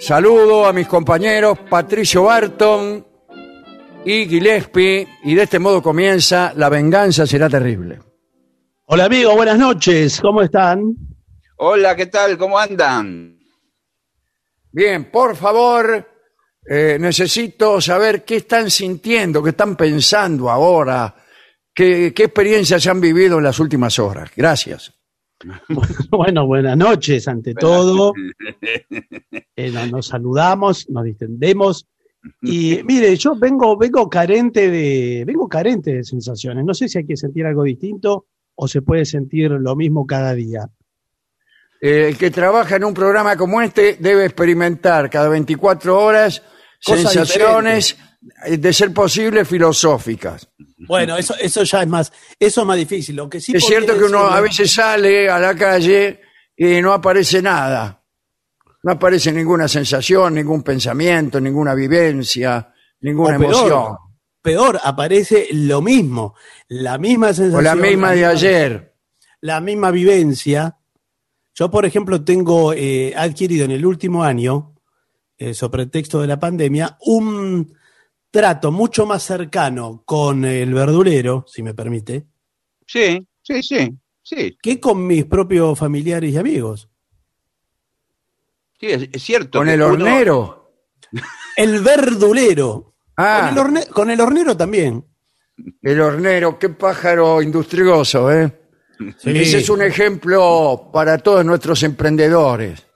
Saludo a mis compañeros Patricio Barton y Gillespie y de este modo comienza La venganza será terrible. Hola amigo, buenas noches, ¿cómo están? Hola, ¿qué tal? ¿Cómo andan? Bien, por favor, eh, necesito saber qué están sintiendo, qué están pensando ahora, qué, qué experiencias han vivido en las últimas horas. Gracias. Bueno, buenas noches ante todo. Eh, nos, nos saludamos, nos distendemos. Y mire, yo vengo, vengo carente de, vengo carente de sensaciones. No sé si hay que sentir algo distinto o se puede sentir lo mismo cada día. Eh, el que trabaja en un programa como este debe experimentar cada 24 horas Cosas sensaciones, eh, de ser posible, filosóficas. Bueno, eso, eso ya es más, eso es más difícil. Lo que sí es cierto que uno a veces sale a la calle y no aparece nada. No aparece ninguna sensación, ningún pensamiento, ninguna vivencia, ninguna o peor, emoción. Peor, aparece lo mismo, la misma sensación. O la misma de misma- ayer. la misma vivencia. Yo, por ejemplo, tengo eh, adquirido en el último año, eh, sobre el texto de la pandemia, un trato mucho más cercano con el verdulero, si me permite, Sí, sí, sí, sí, que con mis propios familiares y amigos. sí, es, es cierto. Con el uno- hornero. El verdulero. Ah, Con, el horne- con el hornero también. el hornero, qué pájaro industrioso, ¿eh? Ese es un ejemplo para todos nuestros emprendedores.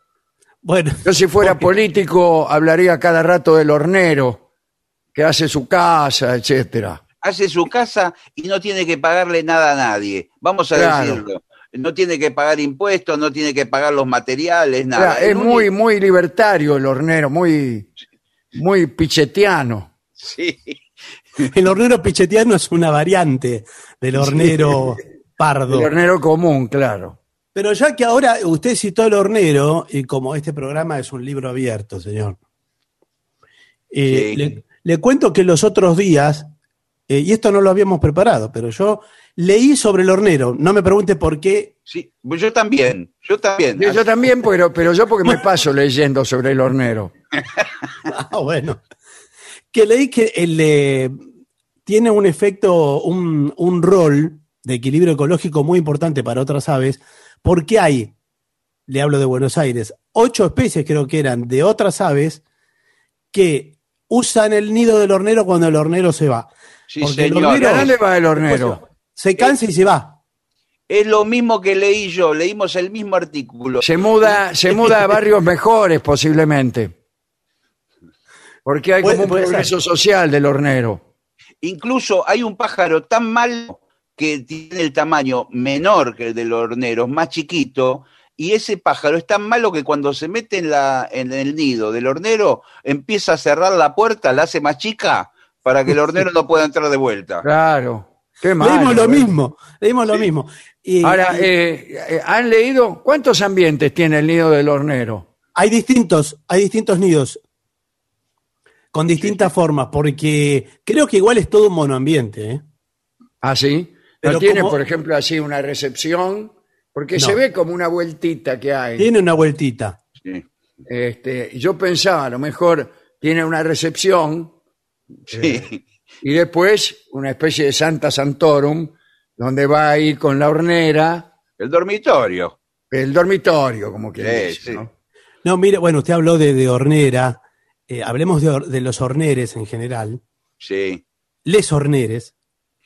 Bueno, Yo si fuera político hablaría cada rato del hornero, que hace su casa, etcétera. hace su casa y no tiene que pagarle nada a nadie. Vamos a Claro. decirlo. No tiene que pagar impuestos, no tiene que pagar los materiales, nada. Claro, es muy, único- muy libertario el hornero, muy, muy pichetiano. Sí. el hornero pichetiano es una variante del hornero pardo. El hornero común, claro. Pero ya que ahora usted citó el hornero, y como este programa es un libro abierto, señor, eh, Sí. le, le cuento que los otros días, eh, y esto no lo habíamos preparado, pero yo leí sobre el hornero. No me pregunte por qué. Sí, pues yo también, yo también. Yo, yo también, pero, pero yo porque me paso leyendo sobre el hornero. Ah, bueno. que leí que el, eh, tiene un efecto, un, un rol de equilibrio ecológico muy importante para otras aves, porque hay, le hablo de Buenos Aires, ocho especies creo que eran de otras aves que usan el nido del hornero cuando el hornero se va. Sí, Porque el hornero- ¿A dónde va el hornero? Se cansa y se va. Es lo mismo que leí yo, leímos el mismo artículo. Se muda, se muda a barrios mejores posiblemente. Porque hay como un progreso social del hornero. Incluso hay un pájaro tan malo que tiene el tamaño menor que el del hornero, más chiquito, y ese pájaro es tan malo que cuando se mete en, la, en el nido del hornero, empieza a cerrar la puerta, la hace más chica para que el hornero no pueda entrar de vuelta. Claro. Qué malo. leímos lo ¿eh? mismo, leímos lo mismo. Y- Ahora, eh, eh, ¿han leído cuántos ambientes tiene el nido del hornero? hay distintos, hay distintos nidos con distintas formas, porque creo que igual es todo un monoambiente. ¿eh? ¿Ah, sí? ¿No Pero tiene, como- por ejemplo, así una recepción? Porque No. se ve como una vueltita que hay. Tiene una vueltita. Sí. Este, y yo pensaba, a lo mejor tiene una recepción Sí. y después una especie de Santa Santorum, donde va a ir con la hornera, El dormitorio. el dormitorio, como que Sí. ¿no? No, mire, bueno, usted habló de, de hornera. eh, hablemos de, de los horneres en general. Sí, Les horneres.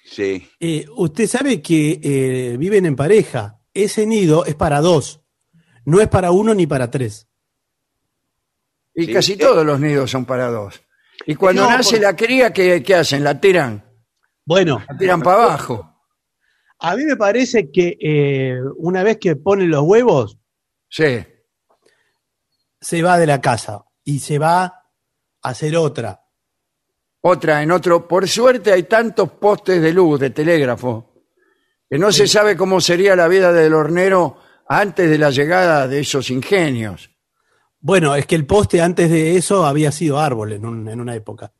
sí. Eh, usted sabe que eh, viven en pareja. Ese nido es para dos. No es para uno ni para tres. Y Sí. casi todos los nidos son para dos. Y cuando No, nace por- la cría, ¿qué, qué hacen? La tiran, Bueno, la tiran para abajo. a mí me parece que eh, una vez que ponen los huevos, Sí. se va de la casa y se va a hacer otra. Otra en otro. Por suerte hay tantos postes de luz, de telégrafo, que no se sabe cómo sería la vida del hornero antes de la llegada de esos ingenios. Bueno, es que el poste antes de eso había sido árbol en, un- en una época.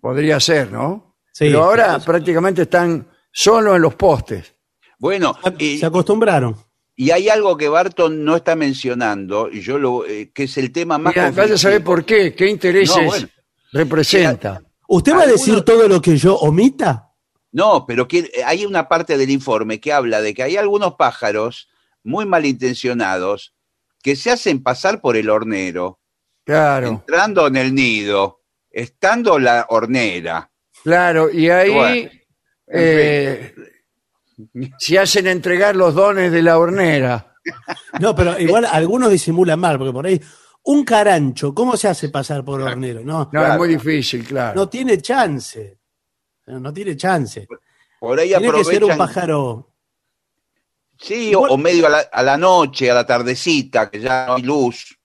Podría ser, ¿no? Sí, Pero ahora prácticamente están solo en los postes. Bueno, y, Se acostumbraron. y hay algo que Barton no está mencionando, y yo lo, eh, que es el tema más Mira, vaya a saber conflictivo. por qué, qué intereses No, bueno. representa. ¿Usted va a Algunos- decir todo lo que yo omita? No, pero que, eh, hay una parte del informe que habla de que hay algunos pájaros muy malintencionados que se hacen pasar por el hornero, Claro, entrando en el nido, estando la hornera. claro. Y ahí Bueno, eh, se hacen entregar los dones de la hornera. No, pero igual algunos disimulan mal, porque por ahí un carancho, ¿cómo se hace pasar por hornero? No, No, Claro. es muy difícil, claro. no tiene chance. No, no tiene chance. Por ahí Tiene que ser un pájaro. sí, o, o medio a la, a la noche, a la tardecita, que ya no hay luz.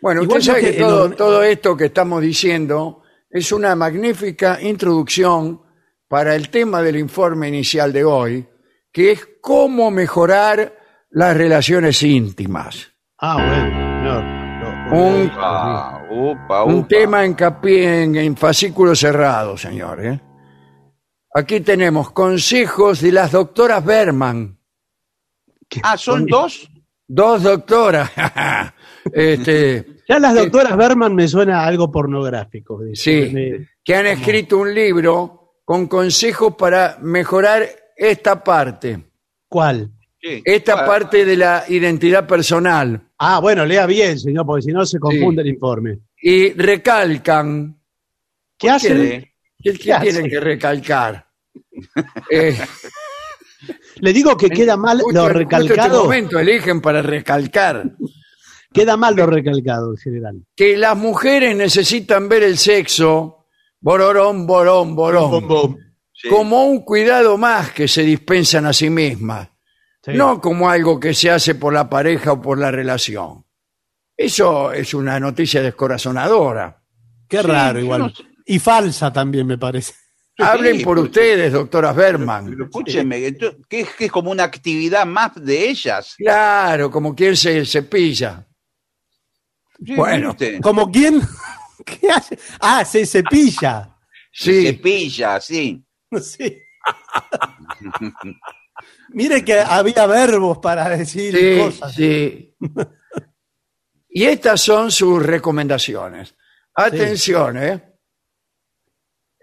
Bueno, Igual usted sabe yo que, todo, todo esto que estamos diciendo es una magnífica introducción para el tema del informe inicial de hoy, que es cómo mejorar las relaciones íntimas. Ah, bueno. no, no, Un- Ah, upa, Un tema en, en, en fascículo cerrado, señor. ¿eh? Aquí tenemos consejos de las doctoras Berman. Ah, ¿son dos? Dos doctoras. este, Ya las doctoras Berman me suena algo pornográfico. dice. Sí, Me- que han escrito un libro con consejos para mejorar esta parte, ¿Cuál? Sí. esta parte de la identidad personal. Ah, bueno, lea bien, señor, porque si no se confunde el informe. Y recalcan, ¿Qué hacen? ¿Qué? ¿qué, qué tienen que recalcar? Eh, Le digo que queda mal justo- lo justo este recalcado. momento eligen para recalcar Queda mal lo recalcado en general. que las mujeres necesitan ver el sexo, bororón, borón, borón, Sí. como un cuidado más que se dispensan a sí mismas. Sí. no como algo que se hace por la pareja o por la relación. Eso es una noticia descorazonadora. Qué Sí, raro, yo igual. no sé. Y falsa también, me parece. Hablen por porque- ustedes, doctoras Berman. Pero escúcheme, que es, que es como una actividad más de ellas. Claro, como quien se cepilla. Sí, Bueno. ¿viste? ¿Como quién? ¿Qué hace? Ah, se cepilla. Sí, Cepilla, sí. Sí. Mire que había verbos para decir sí, cosas. sí. Y estas son sus recomendaciones. Atención, ¿eh?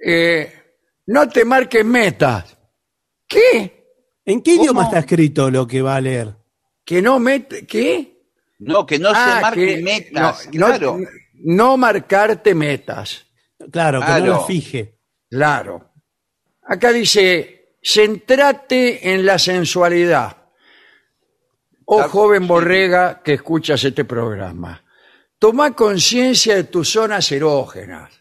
eh, no te marques metas. ¿Qué? ¿En qué ¿Cómo? idioma está escrito lo que va a leer? ¿Que no mete? ¿Qué? No, que no Ah, se marque que- metas, no, claro. no- no marcarte metas. Claro, que Claro. no las fije. Claro. Acá dice, centrate en la sensualidad. Oh joven borrega que escuchas este programa. Toma conciencia de tus zonas erógenas.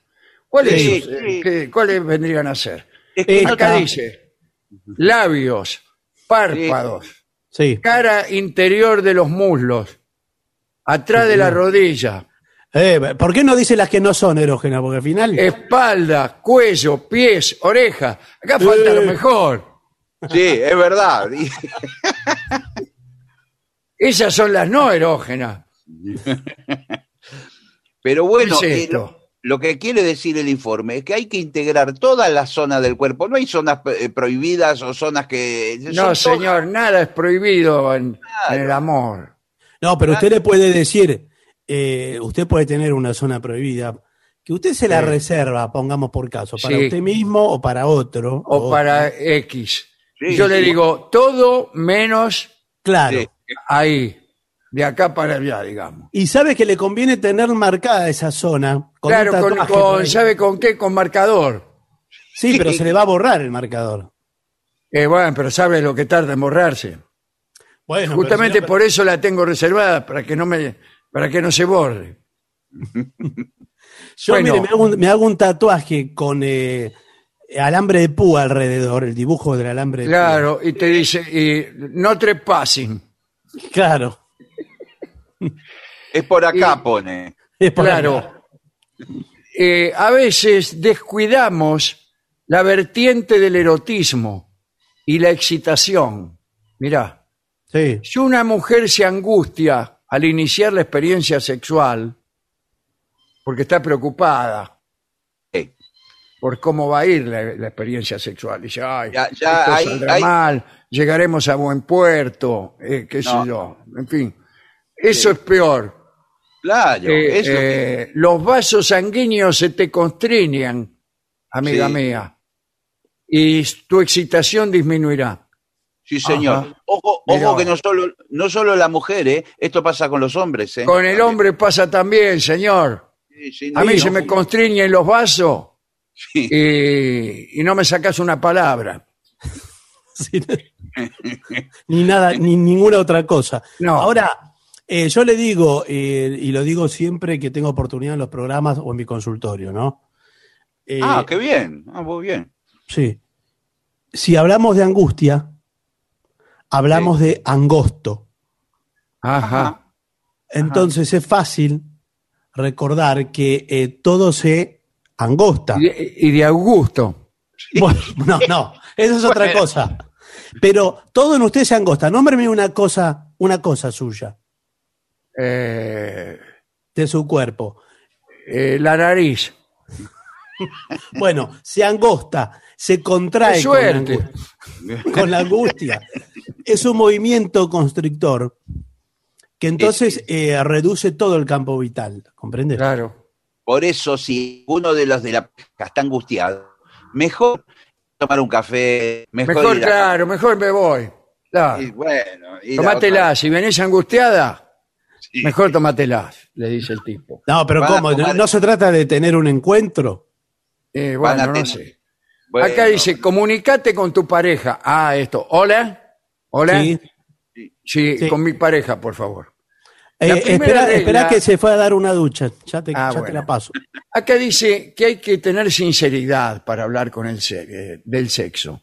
¿Cuáles, Sí, sus- sí. qué- ¿Cuáles vendrían a ser? Es que no Acá te- dice, labios, párpados, Sí. cara interior de los muslos, atrás de la rodilla, Eh, ¿Por qué no dice las que no son erógenas? Porque al final. espalda, cuello, pies, oreja. Acá falta lo mejor. Sí, es verdad. Esas son las no erógenas. Pero bueno, ¿Qué es eh, lo, lo que quiere decir el informe es que hay que integrar todas las zonas del cuerpo. No hay zonas eh, prohibidas o zonas que... No, todas- señor, nada es prohibido en, en el amor. No, pero usted le puede decir, eh, usted puede tener una zona prohibida, que usted se la Sí. reserva, pongamos por caso, para Sí. usted mismo o para otro. O para X. Sí, Yo le digo todo menos Claro. Ahí. De acá para allá, digamos. Y sabe que le conviene tener marcada esa zona. Con claro, un con, con- por ahí. ¿sabe con qué? Con marcador. Sí, pero se le va a borrar el marcador. Eh, bueno, pero sabe lo que tarda en borrarse. Bueno, Justamente por eso la tengo reservada, para que no me, para que no se borre. Yo, bueno. mire, me hago, un, me hago un tatuaje con eh, alambre de púa alrededor, el dibujo del alambre de Claro, y te dice, y no trespassing. púa. Claro. Es por acá, Y- pone. Es por acá. Claro. Eh, a veces descuidamos la vertiente del erotismo y la excitación. Mirá, Sí. si una mujer se angustia al iniciar la experiencia sexual, porque está preocupada Sí. por cómo va a ir la, la experiencia sexual, dice, ay, Ya- ya esto saldrá mal, llegaremos a buen puerto, eh, qué sé No. yo, en fin. Eso es peor. Claro, Eh, eso- eh, los vasos sanguíneos se te constriñan, amiga Sí. mía, y tu excitación disminuirá. Sí, señor. Ajá. Ojo, Mirá. ojo que no solo, no solo la mujer, ¿eh? esto pasa con los hombres. ¿eh? Con el También. hombre pasa también, señor. Sí, sí, A mí no, se me constriñen los vasos Sí. y, y no me sacas una palabra. Sí. ni nada, ni ninguna otra cosa. No. Ahora, eh, yo le digo, eh, y lo digo siempre que tengo oportunidad en los programas o en mi consultorio, ¿no? Eh, Ah, qué bien. Ah, muy bien. Sí. Si hablamos de angustia, hablamos de angosto. Ajá. Entonces es fácil recordar que eh, todo se angosta. Y, de, y de Augusto. Bueno, no, no, eso es otra Bueno. cosa. Pero todo en usted se angosta. Nómbreme una cosa, una cosa suya, eh, de su cuerpo. eh, la nariz. Bueno, se angosta, se contrae Qué suerte. con la angustia. Es un movimiento constrictor que entonces eh, reduce todo el campo vital. ¿Comprende? Claro. Por eso, si uno de los de la pareja está angustiado, mejor tomar un café, mejor, Mejor, ir a- claro, mejor me voy. Claro. Y bueno, a Tomátela, otra- si venís angustiada, Sí. mejor tomátela, le dice el tipo. No, pero ¿cómo? tomar- ¿No se trata de tener un encuentro? Eh, bueno, no sé. Bueno, Acá dice, comunicate con tu pareja. Ah, esto. Hola. Hola. Sí. Sí, Sí. con mi pareja, por favor. Eh, espera, regla- espera que se fue a dar una ducha. Ya te, Ah, ya te bueno. la paso. Acá dice que hay que tener sinceridad para hablar con el se- eh, del sexo.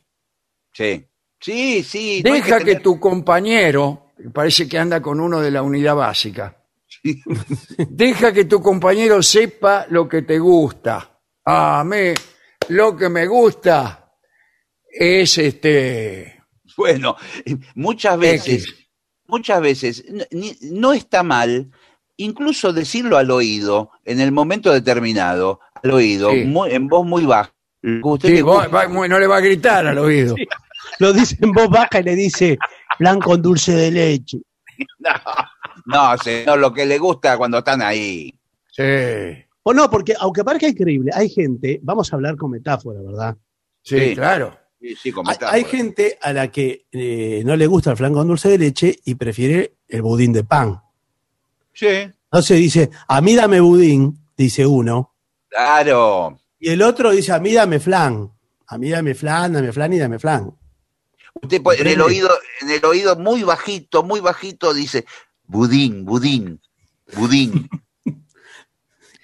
Sí, sí, sí. no Deja que, tu compañero, parece que anda con uno de la unidad básica, deja que tu compañero sepa lo que te gusta. A mí, lo que me gusta es este. Bueno, muchas veces, X. muchas veces, ni- no está mal incluso decirlo al oído, en el momento determinado, al oído, Sí. muy- en voz muy baja. Usted Sí, vos- va- no le va a gritar al oído. Lo dice en voz baja y le dice plan con dulce de leche. No, señor, lo que le gusta cuando están ahí. Sí. O no, porque aunque parezca increíble, hay gente, vamos a hablar con metáfora, ¿verdad? Sí, Sí. claro. Sí, sí, con Hay, metáfora. hay gente a la que eh, no le gusta el flan con dulce de leche y prefiere el budín de pan. Sí, Entonces dice, a mí dame budín, dice uno, claro. y el otro dice, a mí dame flan. A mí dame flan, dame flan y dame flan. Usted puede- en el oído, en el oído muy bajito, muy bajito dice budín, budín, budín.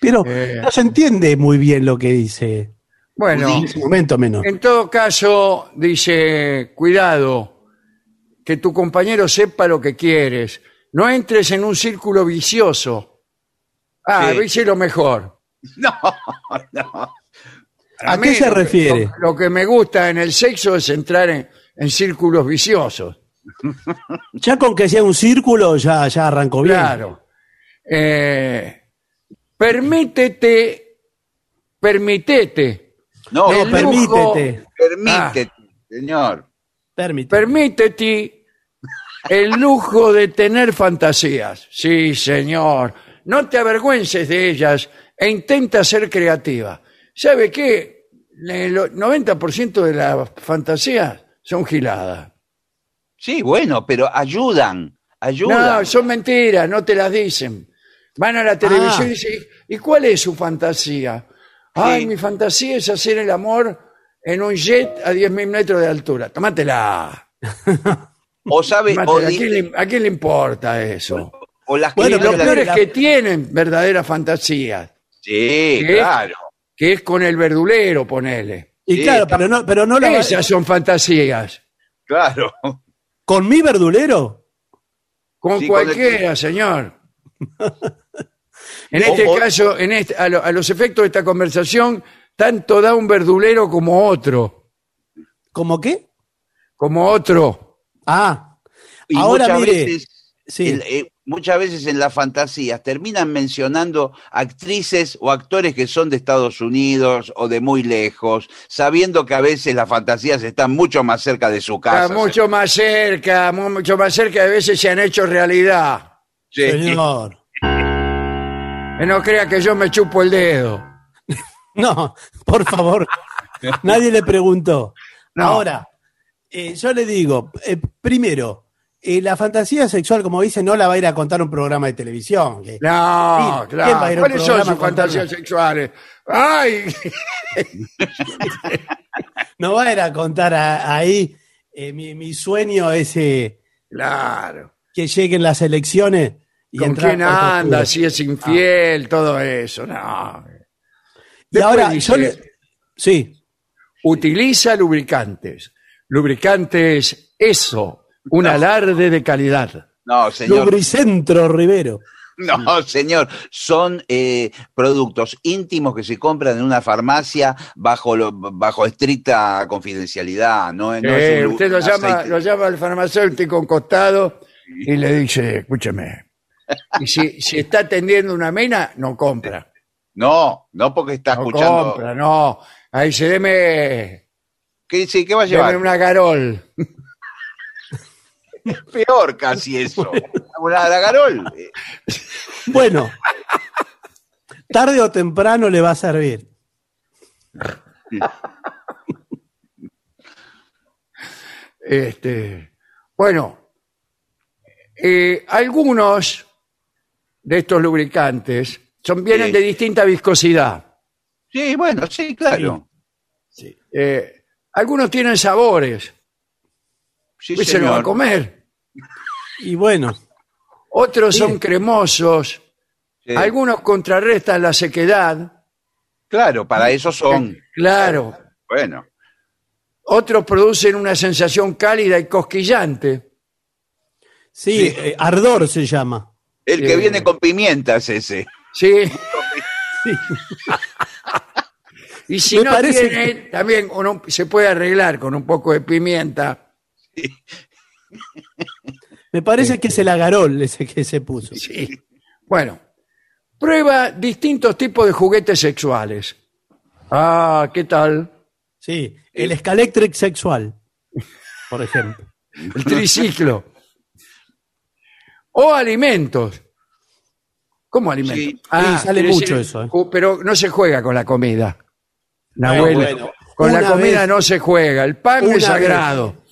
Pero Eh. no se entiende muy bien lo que dice. Bueno, En ese momento menos. en todo caso, dice, cuidado, que tu compañero sepa lo que quieres. No entres en un círculo vicioso. Ah, Sí. dice lo mejor. No, no. ¿A qué se refiere? Lo, lo que me gusta en el sexo es entrar en, en círculos viciosos. Ya con que sea un círculo, ya, ya arrancó bien. Claro. Eh, permítete, permítete, No, El lujo- Permítete, permítete, señor. permítete. permítete el lujo de tener fantasías. Sí, señor. No te avergüences de ellas e intenta ser creativa. ¿Sabe qué? El 90% de las fantasías son giladas. Sí, bueno, pero ayudan, ayudan. No, son mentiras, no te las dicen. Van a la televisión Ah. y dicen, ¿y cuál es su fantasía? Ay, mi fantasía es hacer el amor en un jet a 10.000 metros de altura. Tómatela. O sabe, o, Tómatela. ¿A, quién le, a quién le importa eso? o las Bueno, lo pero peor es la- que tienen verdaderas fantasías, Sí, ¿Qué? claro. que es con el verdulero, ponele. Y Sí, claro, está- pero no, pero no la Esas son fantasías. Claro. con mi verdulero. Con Sí, con el- cualquiera, señor. En este o- caso, en este- a, lo- a los efectos de esta conversación, tanto da un verdulero como otro. ¿Cómo qué? Como otro. Ah, Y ahora muchas mire. veces, sí. el- eh, muchas veces en las fantasías terminan mencionando actrices o actores que son de Estados Unidos o de muy lejos, sabiendo que a veces las fantasías están mucho más cerca de su casa. Está mucho más cerca, mu- mucho más cerca, a veces se han hecho realidad. Sí. Señor. Que no crea que yo me chupo el dedo. No, por favor. Nadie le preguntó. No. Ahora, eh, yo le digo, eh, primero, eh, la fantasía sexual, como dice, no la va a ir a contar un programa de televisión. No, ¿Quién- quién va a ir claro. ¿Cuáles son sus fantasías sexuales? ¡Ay! No va a ir a contar a- ahí eh, mi, mi sueño ese Claro. que lleguen las elecciones y ¿Con quién anda? Si es infiel, todo eso. No. Y ahora, yo le- Sí, Utiliza lubricantes. Lubricantes, eso, un alarde de calidad. No, señor. Lubricentro Rivero. No, señor. Son eh, productos íntimos que se compran en una farmacia bajo lo- bajo estricta confidencialidad. No, no Eh, es un- usted lo un llama, aceite. lo llama al farmacéutico en costado y le dice, escúcheme, y si, si está atendiendo una mina, no compra. No, no porque está No escuchando. compra, no. Ahí se deme, ¿Qué, dice? ¿Qué va a deme llevar? una garol. Peor casi eso. Una la garol. Eh, Bueno, tarde o temprano le va a servir. Este, bueno, eh, algunos de estos lubricantes son, vienen Sí. de distinta viscosidad. Sí, bueno, sí, claro. Eh, algunos tienen sabores, Sí, pues se lo va a señor. comer. Y bueno, Otros Sí. son cremosos, Sí. algunos contrarrestan la sequedad, Claro, para eso son. claro. Bueno, Otros producen una sensación cálida y cosquillante. sí, Sí. eh, ardor se llama. El que Eh. viene con pimienta es ese. Sí. Sí. Y si Me no parece tiene, también uno se puede arreglar con un poco de pimienta. Me parece que es el agarol ese que se puso. Sí. Bueno, prueba distintos tipos de juguetes sexuales. Ah, ¿qué tal? Sí, el Scalectric sexual, por ejemplo. El triciclo. O alimentos, ¿Cómo alimento? Sí. Ah, Sí, sale mucho eso, ¿eh? Pero no se juega con la comida. Bueno, con la comida vez- no se juega. El pan es sagrado.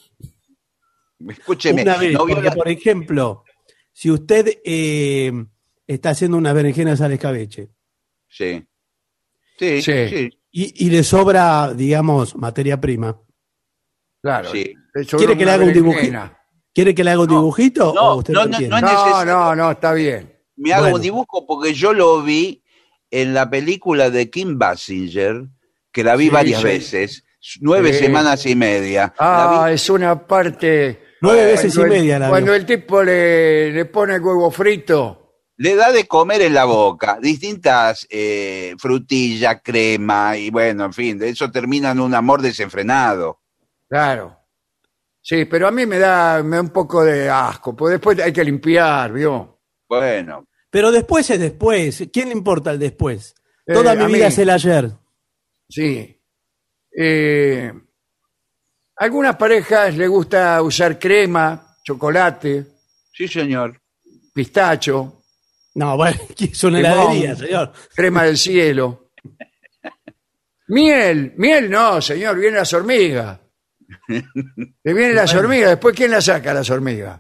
Escúcheme, Una vez, no vio porque, la- por ejemplo, si usted eh, está haciendo unas berenjenas al escabeche Sí. Sí, Sí. sí, y, y le sobra, digamos, materia prima, Claro. sí. ¿Quiere que le haga un berenjena. ¿Quiere que le haga un dibujito no, o usted no, no, no es No, necesario. no, no, está bien. Me hago Bueno. un dibujo porque yo lo vi en la película de Kim Basinger, que la vi Sí, varias sí. veces, nueve Sí. semanas y media. Ah, es una parte. Nueve veces y cuando el- media la Cuando el tipo le, le pone el huevo frito. le da de comer en la boca distintas eh, frutillas, crema y bueno, en fin, de eso termina en un amor desenfrenado. Claro. Sí, pero a mí me da, me da un poco de asco, porque después hay que limpiar, ¿vio? Bueno, Pero después es después. ¿Quién le importa el después? Eh, Toda mi mí. vida es el ayer. Sí. Eh, algunas parejas le gusta usar crema, chocolate, sí señor. pistacho, No, bueno, es una Limón. heladería, señor. crema del cielo. Miel, miel no, señor, vienen las hormigas. Le vienen las hormigas, después ¿quién la saca las hormigas?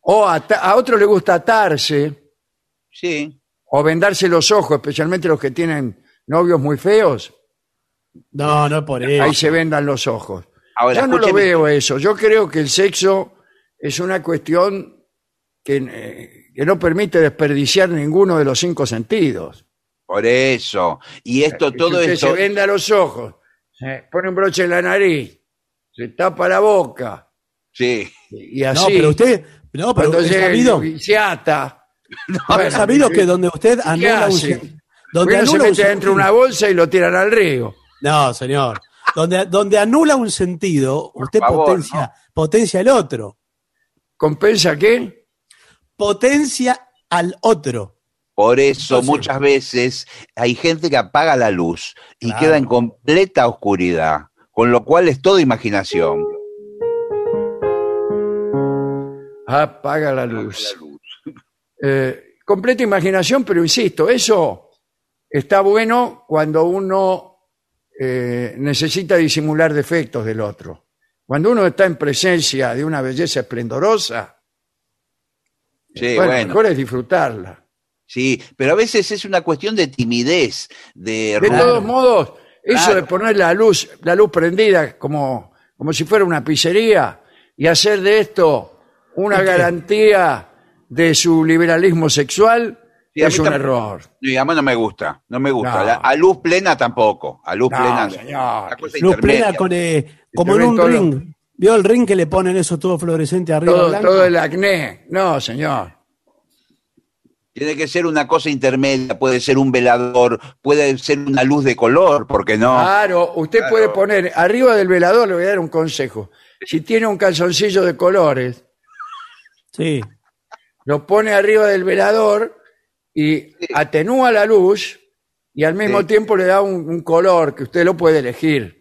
O ata- a otro le gusta atarse Sí. o vendarse los ojos, especialmente los que tienen novios muy feos, No, no por eso. ahí se vendan los ojos. Ahora, Yo no lo escúcheme. veo eso. Yo creo que el sexo es una cuestión que, eh, que no permite desperdiciar ninguno de los cinco sentidos. Por eso. Y esto, Que todo usted esto. se venda los ojos, se pone un broche en la nariz, se tapa la boca Sí. y No, así. pero usted, no, pero cuando es llega sabido, y se ata. es sabido que donde usted ¿qué anula un, donde Bueno, se anula un mete dentro de una bolsa y lo tiran al río. No, señor. Donde, donde anula un sentido, usted favor, potencia, potencia el otro. ¿Compensa qué? Potencia al otro. Por eso muchas veces hay gente que apaga la luz y Claro. queda en completa oscuridad, con lo cual es todo imaginación. Apaga la luz. Eh, completa imaginación, pero insisto, eso está bueno cuando uno eh, necesita disimular defectos del otro. Cuando uno está en presencia de una belleza esplendorosa, Sí, bueno, bueno, mejor es disfrutarla. Sí, pero a veces es una cuestión de timidez, de, De todos modos, eso Claro. de poner la luz, la luz prendida como, como si fuera una pizzería y hacer de esto una garantía de su liberalismo sexual Sí, es un error. Y a mí no me gusta, no me gusta. No. La- a luz plena tampoco, a luz No, plena. señor. Luz plena con, eh, como en un ring. ¿Vio el ring que le ponen eso todo fluorescente arriba Todo, blanco? todo el acné. No, señor. Tiene que ser una cosa intermedia, puede ser un velador, puede ser una luz de color, ¿por qué no? Claro, usted Claro. puede poner arriba del velador, le voy a dar un consejo. Si tiene un calzoncillo de colores, Sí. lo pone arriba del velador y atenúa la luz y al mismo Sí. tiempo le da un, un color que usted lo puede elegir.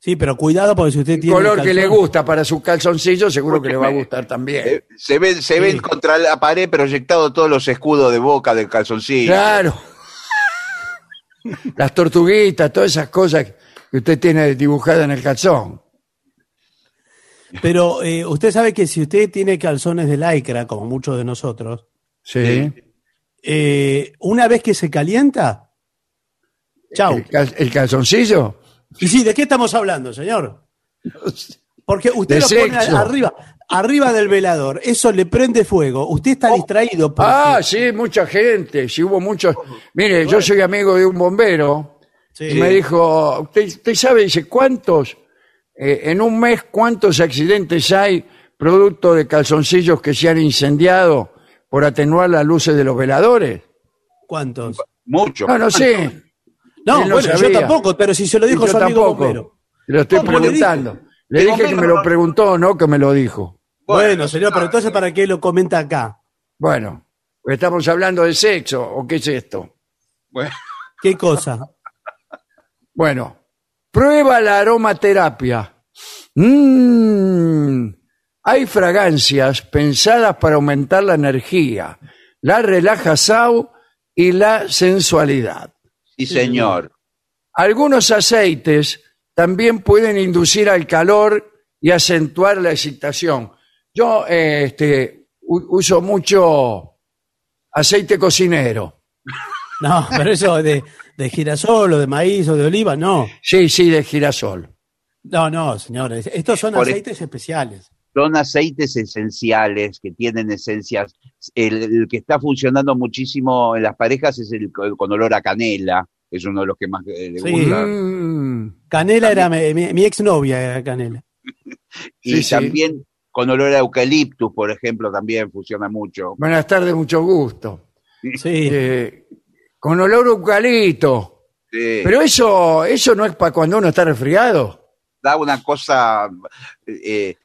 Sí, pero cuidado porque si usted tiene. color el que le gusta para su calzoncillo, seguro que le va a gustar también. Eh, Se ven, se ven contra la pared proyectados todos los escudos de boca del calzoncillo. Claro. Las tortuguitas, todas esas cosas que usted tiene dibujadas en el calzón. Pero eh, usted sabe que si usted tiene calzones de lycra, como muchos de nosotros, Sí. eh, una vez que se calienta, chau. El, cal- el calzoncillo. Y sí, ¿de qué estamos hablando, señor? Porque usted De lo pone sexo. arriba, arriba del velador, eso le prende fuego, usted está distraído. porque- Ah, sí, mucha gente. Sí, hubo muchos. Mire, yo soy amigo de un bombero Sí. y me dijo, ¿usted, usted sabe, dice, cuántos, eh, en un mes, cuántos accidentes hay producto de calzoncillos que se han incendiado por atenuar las luces de los veladores? ¿Cuántos? Mucho. No, no sé. No, lo bueno, yo tampoco, pero si se lo dijo Yo su amigo tampoco. bombero. Le estoy ¿Cómo le preguntando. Le dije que me lo preguntó, no que me lo dijo. Bueno, señor, pero entonces ¿para qué lo comenta acá? Bueno, estamos hablando de sexo, ¿o qué es esto? Bueno, ¿Qué cosa? Bueno, prueba la aromaterapia. Mmm, hay fragancias pensadas para aumentar la energía, la relajación y la sensualidad. Sí, señor. Algunos aceites también pueden inducir al calor y acentuar la excitación. Yo eh, este, u- uso mucho aceite cocinero. No, pero eso de, de girasol o de maíz o de oliva, no. Sí, sí, de girasol. No, no, señores. Estos son Por- aceites especiales. Son aceites esenciales que tienen esencias. El, el que está funcionando muchísimo en las parejas es el co- con olor a canela. Es uno de los que más eh, le Sí. gusta. Mm, Canela era mi, exnovia, era Canela. Y Sí, sí. también con olor a eucaliptus, por ejemplo, también funciona mucho. buenas tardes, mucho gusto. Sí. Eh, con olor a eucalipto. Sí. Pero eso, eso no es para cuando uno está resfriado. da una cosa. eh,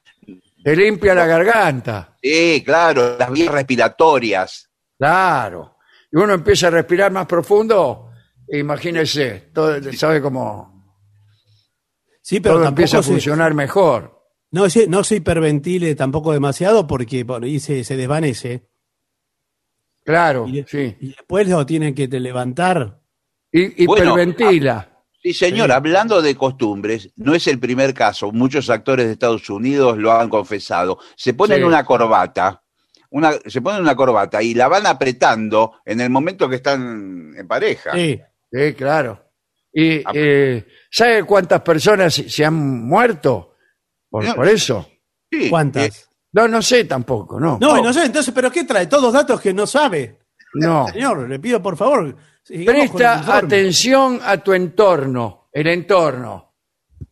Te limpia la garganta. sí, claro, las vías respiratorias. Claro. Y uno empieza a respirar más profundo. Imagínese, todo, sabe cómo Sí, pero todo empieza a se, funcionar mejor. no, se, no se hiperventile tampoco demasiado porque bueno, y se, se desvanece. Claro, Y, de- sí. y después lo tienen que te levantar. Y Bueno, hiperventila. Sí, señor, Sí. hablando de costumbres, no es el primer caso. Muchos actores de Estados Unidos lo han confesado. Se ponen Sí. una corbata, una, se ponen una corbata y la van apretando en el momento que están en pareja. Sí. Sí, claro. ¿Y Ah. eh, sabe cuántas personas se han muerto por, No. por eso? Sí, eh, ¿Cuántas? No, no sé tampoco, no. No, y no sé, entonces, ¿pero qué trae? Todos datos que no sabe. No. Señor, le pido por favor. Presta atención a tu entorno, el entorno,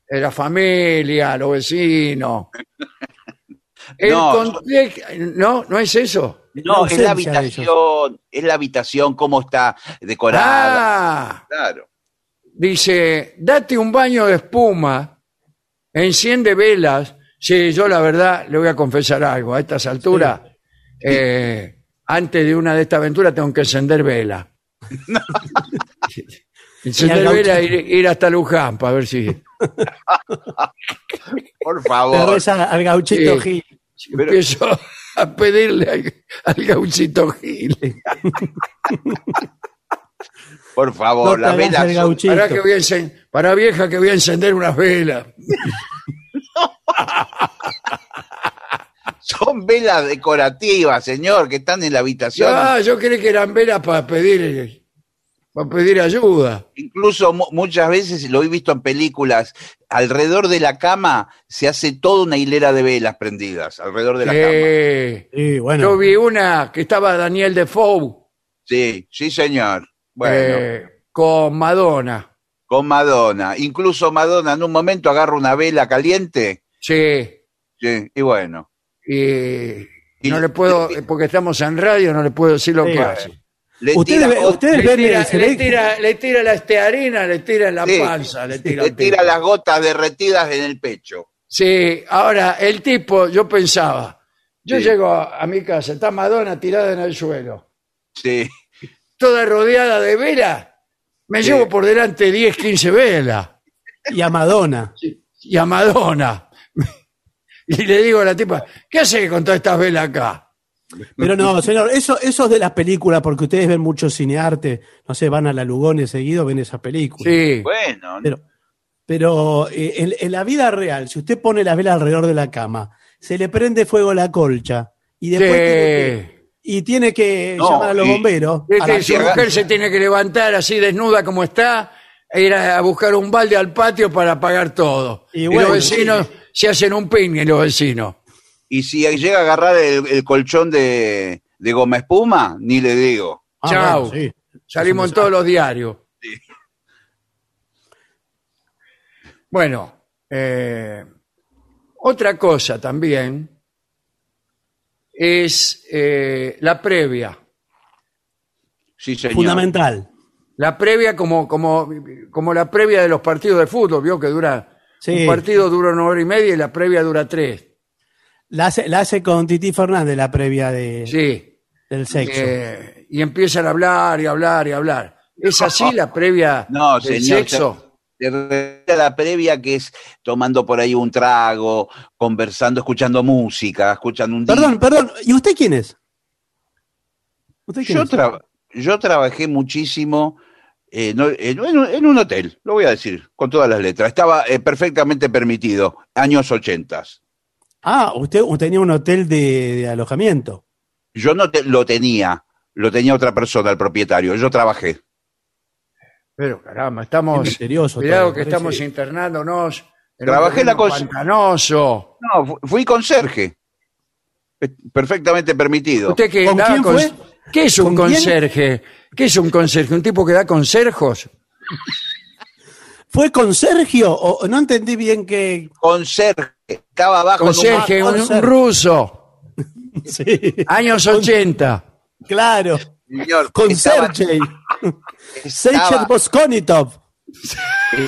la familia, los vecinos. El No, context- no, no es eso. No, es la habitación, es la habitación, cómo está decorada. Ah, Claro. dice, date un baño de espuma, enciende velas. Sí, yo la verdad le voy a confesar algo. A estas alturas, eh, antes de una de estas aventuras tengo que encender vela. Encender Y al vela e gauchito. ir, ir hasta Luján para ver si Por favor. reza al gauchito Sí. Gil. Pero- empiezo a pedirle al, al gauchito Gil. Por favor, No las velas el son-. Para, que voy a encen- para vieja que voy a encender unas velas. son, velas decorativas, señor, que están en la habitación. Ah, yo creí que eran velas para pedir, para pedir ayuda. Incluso mu- muchas veces lo he visto en películas, alrededor de la cama se hace toda una hilera de velas prendidas, alrededor de la cama. Sí, bueno. Yo vi una que estaba Daniel Defoe Sí, sí, señor. Bueno, eh, con Madonna. con Madonna. Incluso Madonna en un momento agarra una vela caliente. Sí. sí, y bueno. Y Y no le- puedo, porque estamos en radio, no le puedo decir lo Sí, que hace. Le Ustedes tira, ve- go- ustedes Le ven, tira, se le ve- tira- le tira la estearina, le tira en la Sí. panza, le tira, le tira las gotas derretidas en el pecho. Sí, ahora el tipo, yo pensaba, yo Sí. llego a, a mi casa, está Madonna tirada en el suelo, Sí, toda rodeada de velas, me Sí. llevo por delante 10, 15 velas, Y a Madonna. y a Madonna. Y le digo a la tipa, ¿qué hace con todas estas velas acá? Pero no, señor, eso, eso es de las películas, porque ustedes ven mucho cinearte, no sé, van a la Lugones seguido, ven esas películas. Sí, bueno. Pero, pero eh, en, en la vida real, si usted pone las velas alrededor de la cama, se le prende fuego a la colcha y después Sí. tiene que, y tiene que No, llamar a los y- bomberos. Es que su mujer se tiene que levantar así desnuda como está, e ir a, a buscar un balde al patio para apagar todo. Y Y, bueno, los vecinos se hacen un piñe, los vecinos. Y si llega a agarrar el, el colchón de, de goma espuma, ni le digo. Ah, Chau. bueno, sí. Salimos en todos los diarios. Bueno, eh, otra cosa también es eh, la previa. Sí, señor. Fundamental. La previa como, como, como la previa de los partidos de fútbol, vio que dura Sí. un partido dura una hora y media y la previa dura tres. La hace, la hace con Titi Fernández la previa de, Sí. del sexo. Eh, y empiezan a hablar y hablar y hablar. ¿Es así la previa No, del señor. sexo? Se a la previa que es tomando por ahí un trago, conversando, escuchando música, escuchando un Perdón, disco. perdón. ¿Y usted quién es? ¿Usted quién Yo, es? tra- yo trabajé muchísimo eh, no- en, en un- en un hotel, lo voy a decir, con todas las letras. Estaba eh, perfectamente permitido, años ochentas. Ah, usted, usted tenía un hotel de, de alojamiento. Yo no te- lo tenía, lo tenía otra persona, el propietario. Yo trabajé. Pero caramba, estamos. misterioso. Cuidado todo, que parece. estamos internándonos. en Trabajé un la terreno cos- pantanoso. No, fu- fui conserje. Eh, Perfectamente permitido. ¿Usted qué, ¿Con quién fue? ¿Qué es un ¿Con quién? conserje? ¿Qué es un conserje? ¿Un tipo que da consejos? ¿Fue con Sergio? O, no entendí bien que. Conserje. Estaba abajo. Conserje, Ah, un, ruso. Sí, Años 80. claro. Señor, Con estaba- Sergey. Boskonitov.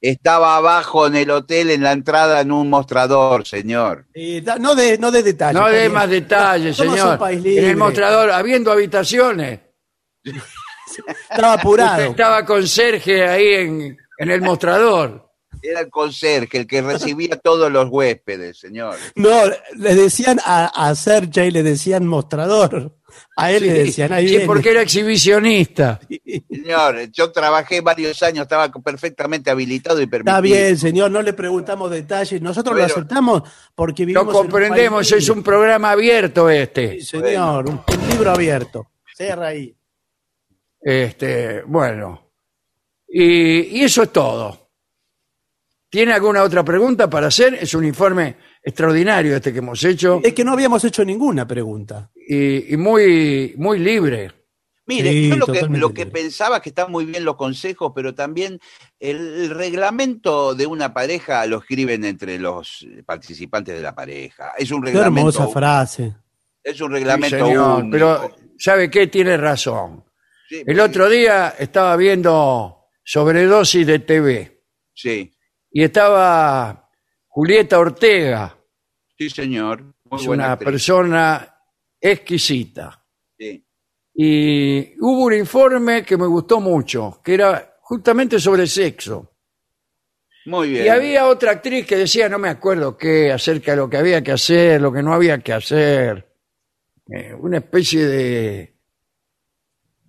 Estaba abajo en el hotel, en la entrada, en un mostrador, señor. Y da- no de, no de detalles. No bien. más detalles, señor. un país En el mostrador, habiendo habitaciones. Estaba Usted apurado. estaba conserje ahí en, en el mostrador. Era el conserje, el que recibía a todos los huéspedes, señor. No, le decían a, a Sergey, le decían mostrador. A él le decían, ahí Sí, viene. porque era exhibicionista. Señor, yo trabajé varios años, estaba perfectamente habilitado y permitido. Está bien, señor, no le preguntamos detalles. Nosotros lo aceptamos porque Lo vivimos en un comprendemos, país es un programa abierto este. Sí, señor, un, un libro abierto. Cierra ahí. Este, bueno. Y, y eso es todo. ¿Tiene alguna otra pregunta para hacer? Es un informe extraordinario este que hemos hecho Es que no habíamos hecho ninguna pregunta. y, y muy, muy libre. Mire, Sí, yo lo que, totalmente lo que libre. pensaba que están muy bien los consejos, pero también el, reglamento de una pareja lo escriben entre los participantes de la pareja. Es un Qué reglamento. hermosa frase. Es un Sí, reglamento señor, único. pero ¿sabe qué? Tiene razón. Sí, El otro día estaba viendo sobredosis de TV Sí, y estaba Julieta Ortega, sí, señor. Muy es buena una actriz. persona exquisita. Sí. Y hubo un informe que me gustó mucho, que era justamente sobre sexo. Muy bien. Y había otra actriz que decía, no me acuerdo qué, acerca de lo que había que hacer, lo que no había que hacer. Eh, una especie de,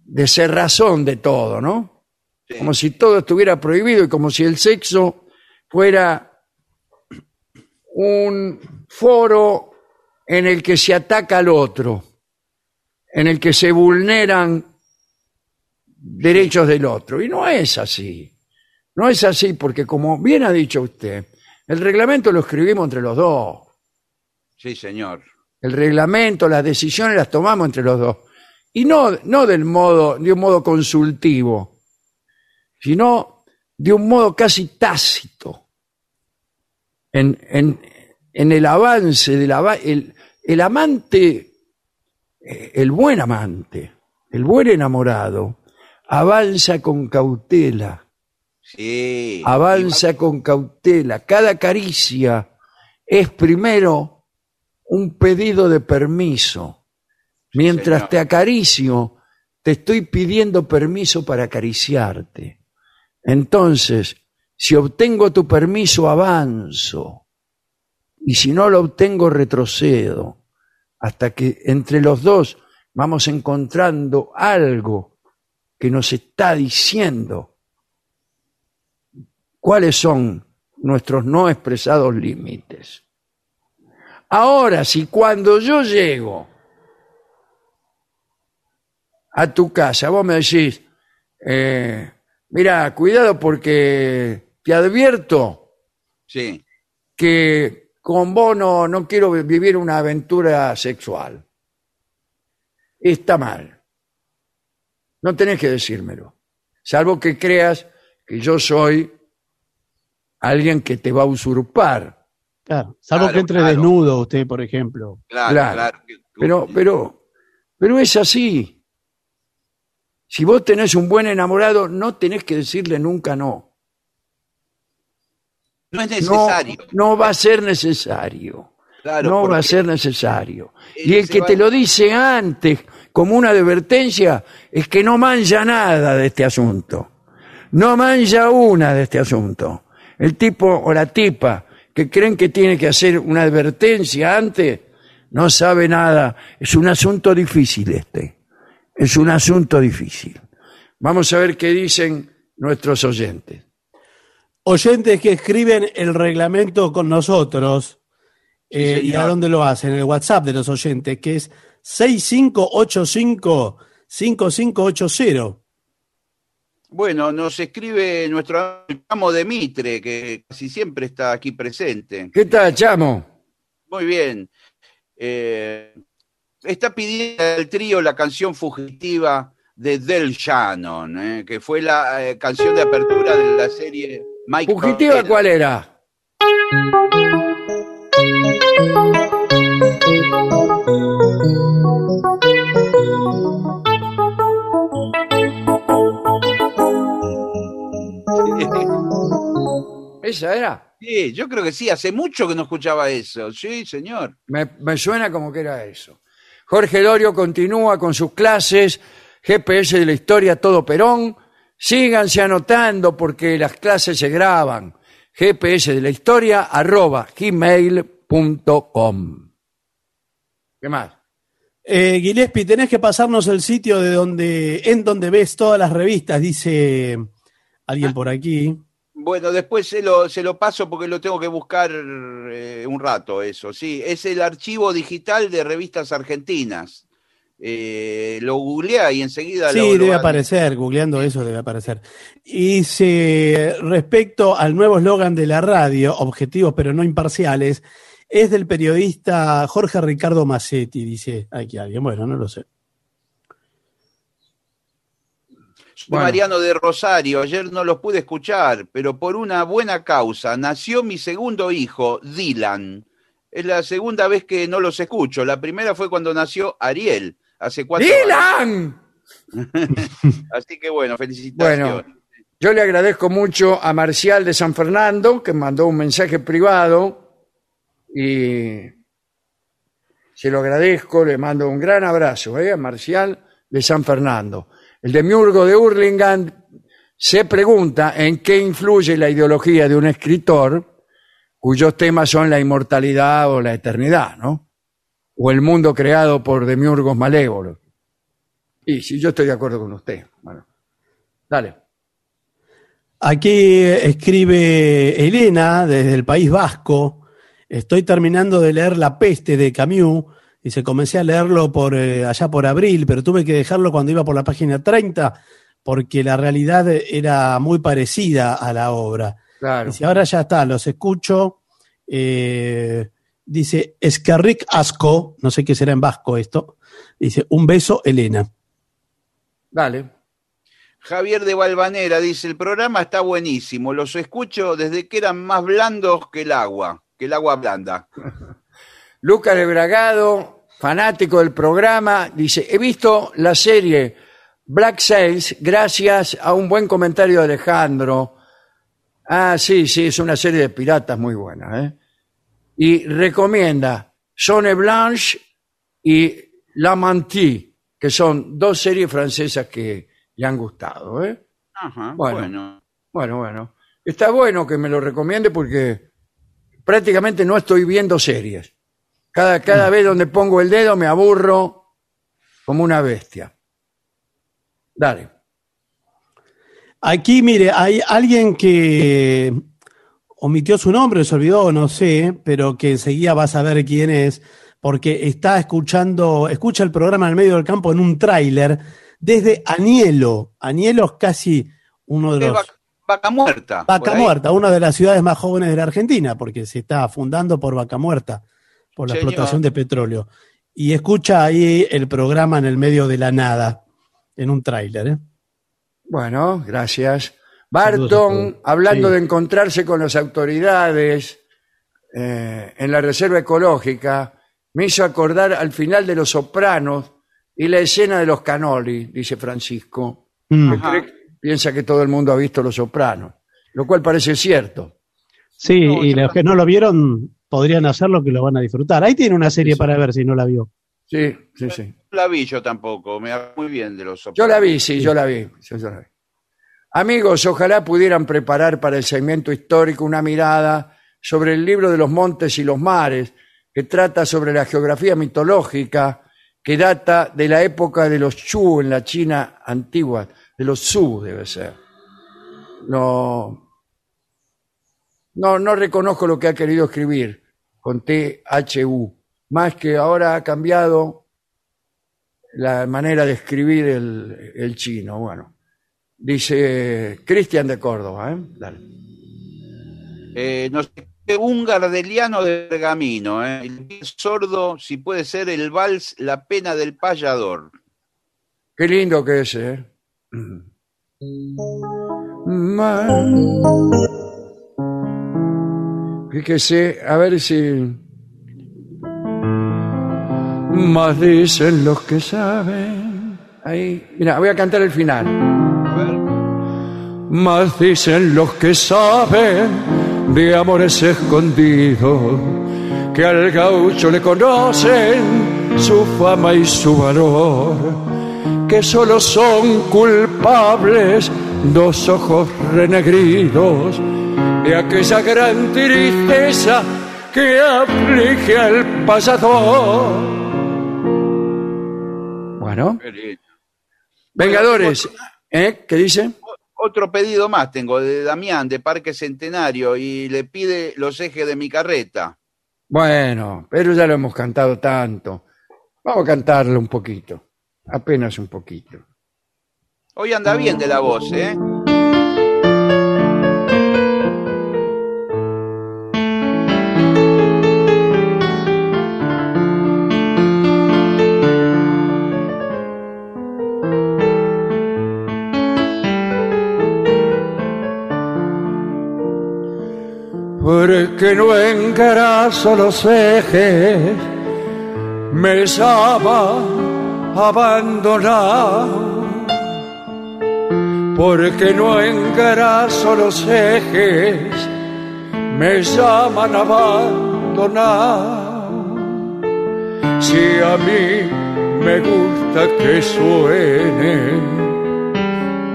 de cerrazón de todo, ¿no? Sí. Como si todo estuviera prohibido y como si el sexo fuera un foro en el que se ataca al otro, en el que se vulneran derechos del otro. Y no es así. No es así porque, como bien ha dicho usted, el reglamento lo escribimos entre los dos. Sí, señor. El reglamento, las decisiones las tomamos entre los dos. Y no, no del modo, de un modo consultivo, sino de un modo casi tácito. En, en- en el avance del el, el amante, eh, el buen amante, el buen enamorado, avanza con cautela Sí. avanza con cautela. Cada caricia es primero un pedido de permiso. Mientras señor. te acaricio, te estoy pidiendo permiso para acariciarte. Entonces, si obtengo tu permiso, avanzo. Y si no lo obtengo, retrocedo. Hasta que entre los dos vamos encontrando algo que nos está diciendo cuáles son nuestros no expresados límites. Ahora, si cuando yo llego a tu casa, vos me decís, eh, mira, cuidado porque te advierto Sí. que con vos no, no quiero vivir una aventura sexual. Está mal. No tenés que decírmelo. Salvo que creas que yo soy alguien que te va a usurpar. Claro. Salvo Claro, que entre claro. desnudo usted, por ejemplo. Claro, Claro. claro. que- Pero, pero, pero es así. Si vos tenés un buen enamorado, no tenés que decirle nunca no. no es necesario. no va a ser necesario. Claro, no va a ser necesario. Y el que va- te lo dice antes, como una advertencia, es que no mancha nada de este asunto. no mancha una de este asunto. El tipo o la tipa que creen que tiene que hacer una advertencia antes, no sabe nada. Es un asunto difícil este. Es un asunto difícil. Vamos a ver qué dicen nuestros oyentes. Oyentes que escriben el reglamento con nosotros. eh, ¿Y a dónde lo hacen? En el WhatsApp de los oyentes, que es 6585-5580. Bueno, nos escribe nuestro amo de Mitre, que casi siempre está aquí presente. ¿Qué tal, chamo? Muy bien. Eh, está pidiendo el trío la canción fugitiva de Del Shannon, eh, que fue la eh, canción de apertura de la serie Mike. ¿Fugitiva cuál era? ¿Esa era? Sí, yo creo que sí, hace mucho que no escuchaba eso. Sí, señor. Me, me suena como que era eso. Jorge Dorio continúa con sus clases, GPS de la historia todo Perón. Síganse anotando porque las clases se graban. GPS de la historia arroba gmail.com. ¿Qué más? Eh, Gillespie, tenés que pasarnos el sitio de donde, en donde ves todas las revistas, dice alguien por aquí. Bueno, después se lo, se lo paso porque lo tengo que buscar eh, un rato, eso. Sí, es el archivo digital de revistas argentinas. Eh, lo googlea y enseguida Sí, lo, lo debe van- aparecer, googleando eso debe aparecer. Y se, respecto al nuevo eslogan de la radio, objetivos pero no imparciales, es del periodista Jorge Ricardo Massetti, dice aquí alguien. Bueno, no lo sé. Soy Bueno. Mariano de Rosario, ayer no los pude escuchar, pero por una buena causa nació mi segundo hijo, Dylan. Es la segunda vez que no los escucho. La primera fue cuando nació Ariel, hace cuatro años. ¡Dylan! Así que bueno, felicitaciones. Bueno, yo le agradezco mucho a Marcial de San Fernando, que mandó un mensaje privado y se lo agradezco, le mando un gran abrazo ¿eh? a Marcial de San Fernando. El de Miurgo de Hurlingham se pregunta en qué influye la ideología de un escritor cuyos temas son la inmortalidad o la eternidad, ¿no? O el mundo creado por demiurgos malévolos. Y si yo estoy de acuerdo con usted. Bueno, dale. Aquí escribe Elena desde el País Vasco. Estoy terminando de leer La peste de Camus. Dice, comencé a leerlo por eh, allá por abril, pero tuve que dejarlo cuando iba por la página 30 porque la realidad era muy parecida a la obra. Claro. Dice, ahora ya está, los escucho. Eh, dice, Escarric Asco, no sé qué será en vasco esto. Dice, un beso, Elena. Dale. Javier de Valvanera dice, el programa está buenísimo, los escucho desde que eran más blandos que el agua, que el agua blanda. Lucas de Bragado, fanático del programa, dice, he visto la serie Black Sails gracias a un buen comentario de Alejandro. Ah, sí, sí, es una serie de piratas muy buena. ¿eh? Y recomienda Sonne Blanche y La Mantille, que son dos series francesas que le han gustado. ¿eh? Ajá, Bueno. bueno. Bueno, bueno. Está bueno que me lo recomiende porque prácticamente no estoy viendo series. Cada, cada vez donde pongo el dedo me aburro como una bestia. Dale. Aquí, mire, hay alguien que omitió su nombre, se olvidó, no sé, pero que enseguida vas a ver quién es, porque está escuchando, escucha el programa en el medio del campo en un tráiler desde Anielo. Anielo es casi uno de los... vaca, muerta. Vaca. Muerta, una de las ciudades más jóvenes de la Argentina, porque se está fundando por Vaca Muerta, por la Señor. explotación de petróleo. Y escucha ahí el programa en el medio de la nada, en un tráiler. ¿eh? Bueno, gracias. Barton, hablando Sí. de encontrarse con las autoridades eh, en la Reserva Ecológica, me hizo acordar al final de Los Sopranos y la escena de los canoli, dice Francisco. Mm. que cree- piensa que todo el mundo ha visto Los Sopranos, lo cual parece cierto. Sí, No, y los que no lo vieron podrían hacerlo que lo van a disfrutar. Ahí tiene una serie para ver si no la vio. Sí, sí, sí. No la vi yo tampoco, me da muy bien de los Yo la vi, sí, yo la vi. sí, yo la vi. Amigos, ojalá pudieran preparar para el segmento histórico una mirada sobre el libro de los montes y los mares, que trata sobre la geografía mitológica que data de la época de los Chu en la China antigua, de los Zhou debe ser. No, no, no reconozco lo que ha querido escribir con T-H-U, más que ahora ha cambiado la manera de escribir el, el chino. Bueno, dice Cristian de Córdoba. ¿eh? Dale. Eh, no sé, un gardeliano de pergamino, ¿eh? el sordo, si puede ser el vals, la pena del payador. Qué lindo que es, ¿eh? Fíjese, a ver si... Más dicen los que saben. Ahí, mira, voy a cantar el final. Más dicen los que saben de amores escondidos, que al gaucho le conocen su fama y su valor, que solo son culpables dos ojos renegridos de aquella gran tristeza que aflige al pasador. Bueno. Vengadores, ¿eh? ¿Qué dice? Otro pedido más tengo de Damián, de Parque Centenario, y le pide los ejes de mi carreta. Bueno, pero ya lo hemos cantado tanto. Vamos a cantarlo un poquito, apenas un poquito. Hoy anda bien de la voz, ¿eh? Porque no engraso los ejes, me llama abandonado. Porque no engraso los ejes, me llaman abandonado. Si a mí me gusta que suene,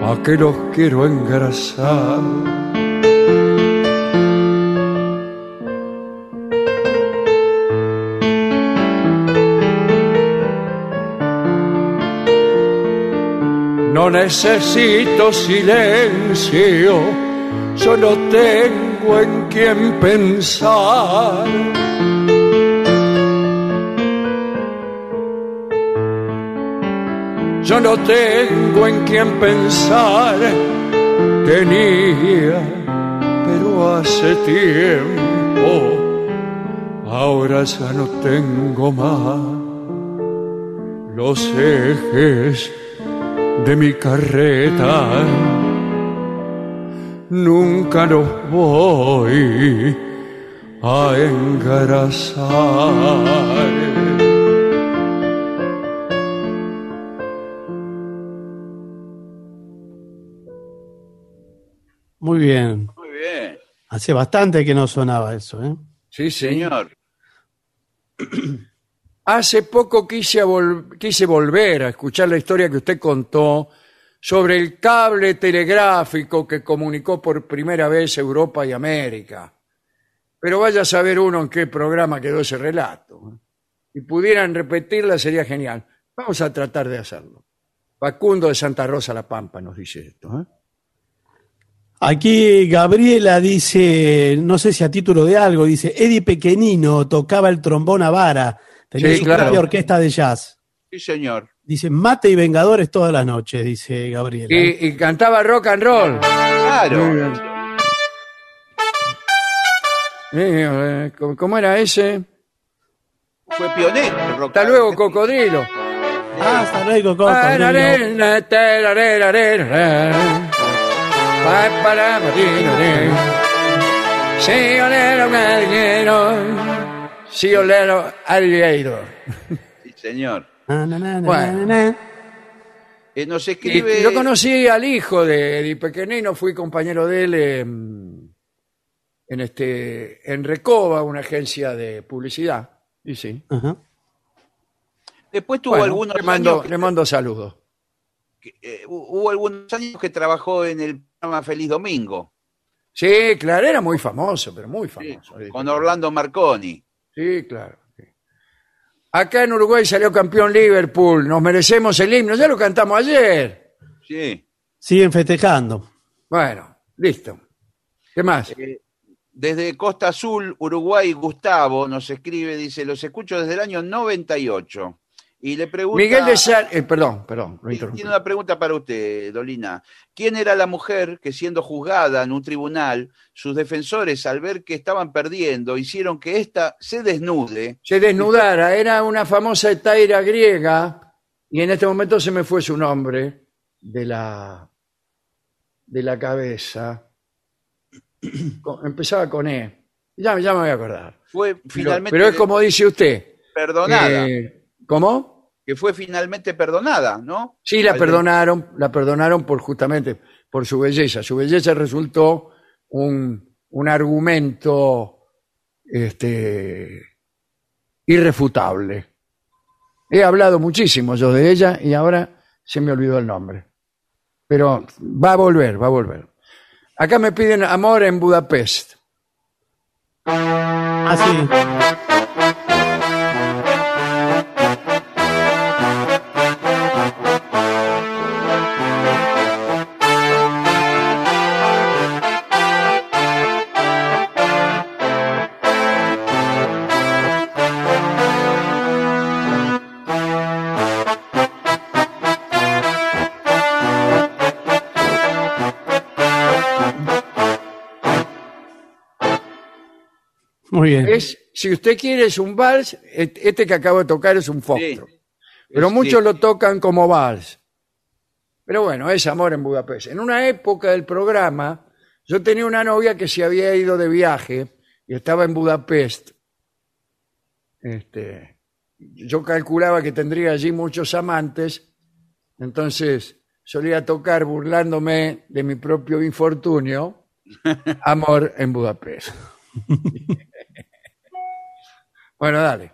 a que los quiero engrasar. Necesito silencio, solo tengo en quien pensar. Yo no tengo en quien pensar, tenía, pero hace tiempo, ahora ya no tengo más los ejes de mi carreta. Nunca los voy a engrasar. Muy bien. Muy bien, Hace bastante que no sonaba eso, ¿eh? Sí, señor. Hace poco quise, quise volver a escuchar la historia que usted contó sobre el cable telegráfico que comunicó por primera vez Europa y América. Pero vaya a saber uno en qué programa quedó ese relato. ¿eh? Si pudieran repetirla sería genial. Vamos a tratar de hacerlo. Facundo de Santa Rosa La Pampa nos dice esto. ¿eh? Aquí Gabriela dice, no sé si a título de algo, dice, Eddie Pequenino tocaba el trombón a vara, tenía Sí, su claro. propia orquesta de jazz. Sí, señor. Dice, mate y vengadores todas las noches, dice Gabriela. Y, y cantaba rock and roll. Claro. Eh, ¿cómo- ¿Cómo era ese? Fue pionero. rock Hasta luego, cocodrilo. Ah, hasta luego, Coco. La, re. Sí, señor. Bueno. Eh, nos Y escribe. yo conocí al hijo de Eddie Pequenino, fui compañero de él en, en, este, en Recoba, una agencia de publicidad. Y sí. Ajá. Después tuvo Bueno, algunos le mando, años. le mando saludos. que, eh, hu- hubo algunos años que trabajó en el programa Feliz Domingo, Sí, claro, era muy famoso, pero muy sí, famoso. con Orlando Marconi. Sí, claro. Acá en Uruguay salió campeón Liverpool. Nos merecemos el himno. Ya lo cantamos ayer. Sí. Siguen festejando. Bueno, listo. ¿Qué más? Eh, Desde Costa Azul, Uruguay, Gustavo nos escribe, dice, los escucho desde el año 98. Y le pregunta... Miguel de Sal... eh, perdón, perdón, lo interrumpí. Tiene una pregunta para usted, Dolina. ¿Quién era la mujer que siendo juzgada en un tribunal, sus defensores al ver que estaban perdiendo, hicieron que ésta se desnude? Se desnudara. Era una famosa etaira griega y en este momento se me fue su nombre de la, de la cabeza. Empezaba con E. Ya, ya me voy a acordar. Fue Pero, finalmente pero es como dice usted. perdonada. eh, ¿Cómo? Que fue finalmente perdonada, ¿no? Sí, la Al- perdonaron, la perdonaron por justamente por su belleza. Su belleza resultó un, un argumento este, irrefutable. He hablado muchísimo yo de ella y ahora se me olvidó el nombre. Pero va a volver, va a volver. Acá me piden amor en Budapest. Ah, Muy bien. Es, si usted quiere, es un vals. Este que acabo de tocar es un foxtrot. Sí. Pero muchos lo tocan como vals. Pero bueno, es amor en Budapest. En una época del programa, yo tenía una novia que se había ido de viaje y estaba en Budapest. Este, yo calculaba que tendría allí muchos amantes, entonces solía tocar burlándome de mi propio infortunio, amor en Budapest. bueno, dale.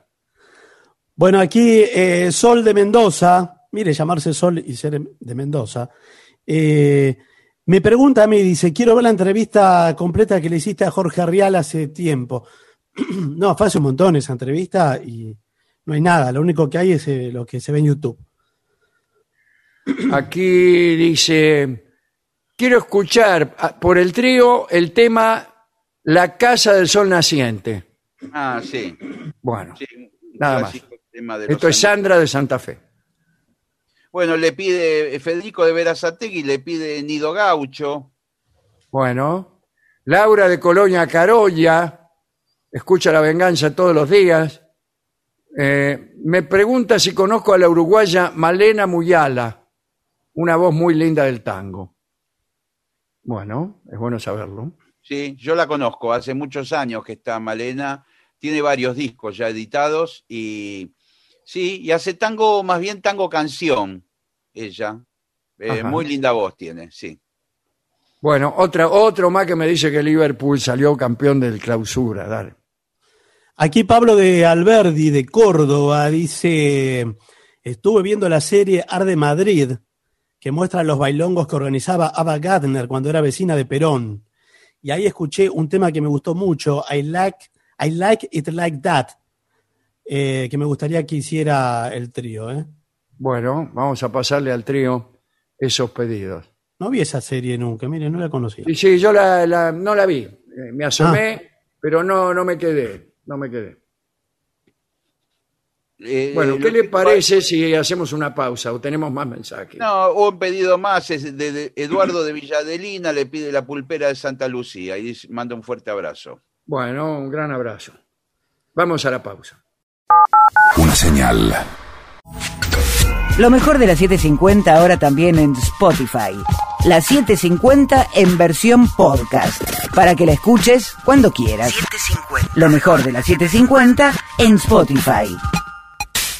Bueno, aquí eh, Sol de Mendoza, mire, llamarse Sol y ser de Mendoza, eh, me pregunta a mí, dice, quiero ver la entrevista completa que le hiciste a Jorge Arrial hace tiempo. no, fue hace un montón esa entrevista y no hay nada, lo único que hay es eh, lo que se ve en YouTube. Aquí dice, quiero escuchar ah, por el trío el tema La Casa del Sol Naciente. Ah, sí. Bueno, sí, un Nada más. clásico tema de los esto es. Sandra de Santa Fe. Bueno, le pide eh, Federico de Verazategui, le pide Nido Gaucho. Bueno, Laura de Colonia Carolla, escucha La Venganza todos los días. Eh, me pregunta si conozco a la uruguaya Malena Muyala, una voz muy linda del tango. Bueno, es bueno saberlo. Sí, yo la conozco, hace muchos años que está Malena, tiene varios discos ya editados y sí, y hace tango, más bien tango canción, ella. Eh, muy linda voz tiene, sí. Bueno, otra, otro más que me dice que Liverpool salió campeón del clausura. Dale. Aquí Pablo de Alberdi, de Córdoba, dice, estuve viendo la serie Arde Madrid, que muestra los bailongos que organizaba Ava Gardner cuando era vecina de Perón. Y ahí escuché un tema que me gustó mucho, I Like, I like It Like That, eh, que me gustaría que hiciera el trío. ¿eh? Bueno, vamos a pasarle al trío esos pedidos. No vi esa serie nunca, mire, no la conocía. Y sí, yo la, la- no la vi. Eh, me asomé, pero no, no me quedé. No me quedé. Eh, Bueno, ¿qué le parece si hacemos una pausa o tenemos más mensajes? No, un pedido más es de, de Eduardo de Villadelina, le pide la pulpera de Santa Lucía y dice- manda un fuerte abrazo. Bueno, un gran abrazo. Vamos a la pausa. Una señal. Lo mejor de la 750 ahora también en Spotify. La 750 en versión podcast. Para que la escuches cuando quieras. Lo mejor de la 750 en Spotify.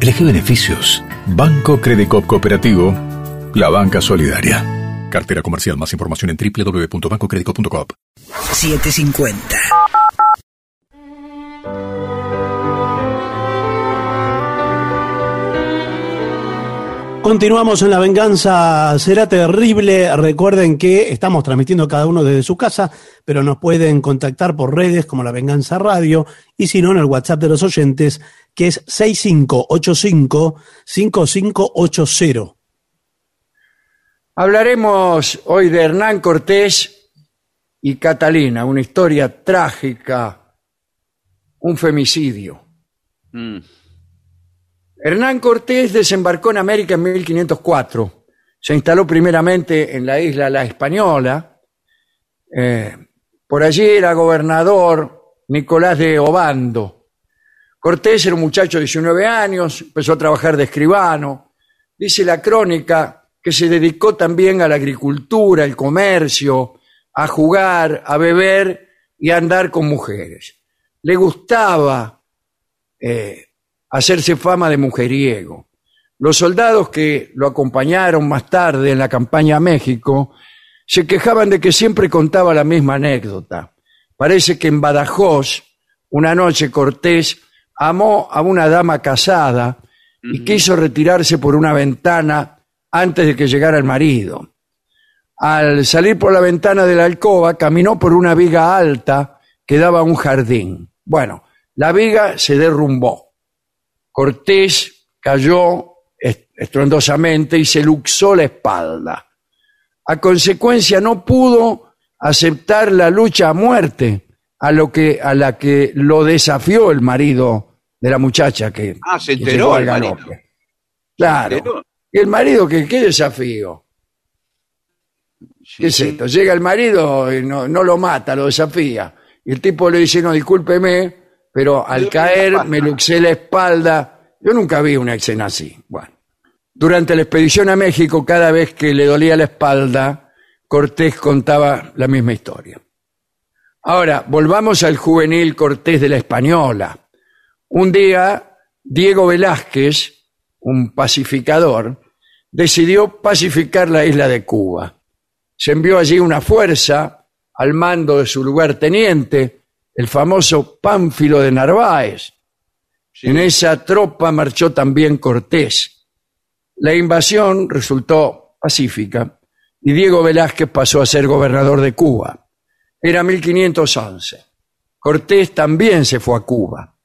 elegí beneficios. Banco Credicop Cooperativo, la banca solidaria. Cartera comercial. Más información en www.bancocredico.com. 750. Continuamos en La Venganza Será Terrible. Recuerden que estamos transmitiendo cada uno desde su casa, pero nos pueden contactar por redes como La Venganza Radio y si no en el WhatsApp de los oyentes, que es 6585-5580. Hablaremos hoy de Hernán Cortés y Catalina, una historia trágica, un femicidio. Mm. Hernán Cortés desembarcó en América en 1504. Se instaló primeramente en la isla La Española. Eh, por allí era gobernador Nicolás de Obando. Cortés era un muchacho de 19 años, empezó a trabajar de escribano. Dice la crónica que se dedicó también a la agricultura, el comercio, a jugar, a beber y a andar con mujeres. Le gustaba eh, hacerse fama de mujeriego. Los soldados que lo acompañaron más tarde en la campaña a México se quejaban de que siempre contaba la misma anécdota. Parece que en Badajoz, una noche Cortés amó a una dama casada y quiso retirarse por una ventana antes de que llegara el marido. Al salir por la ventana de la alcoba, caminó por una viga alta que daba a un jardín. Bueno, la viga se derrumbó. Cortés cayó est- estruendosamente y se luxó la espalda. A consecuencia no pudo aceptar la lucha a muerte a lo que a la que lo desafió el marido de la muchacha que, Ah, se que enteró el marido. Claro. enteró. Y el marido que qué desafío. ¿Qué es Sí, esto? Llega el marido y no, no lo mata, lo desafía. Y el tipo le dice, no, discúlpeme, pero al caer ¿qué me pasa? luxé la espalda. Yo nunca vi una escena así. Bueno. Durante la expedición a México, cada vez que le dolía la espalda, Cortés contaba la misma historia. Ahora, volvamos al juvenil Cortés de la Española. Un día, Diego Velázquez, un pacificador, decidió pacificar la isla de Cuba. Se envió allí una fuerza al mando de su lugarteniente, el famoso Pánfilo de Narváez. En esa tropa marchó también Cortés. La invasión resultó pacífica y Diego Velázquez pasó a ser gobernador de Cuba. Era 1511. Cortés también se fue a Cuba.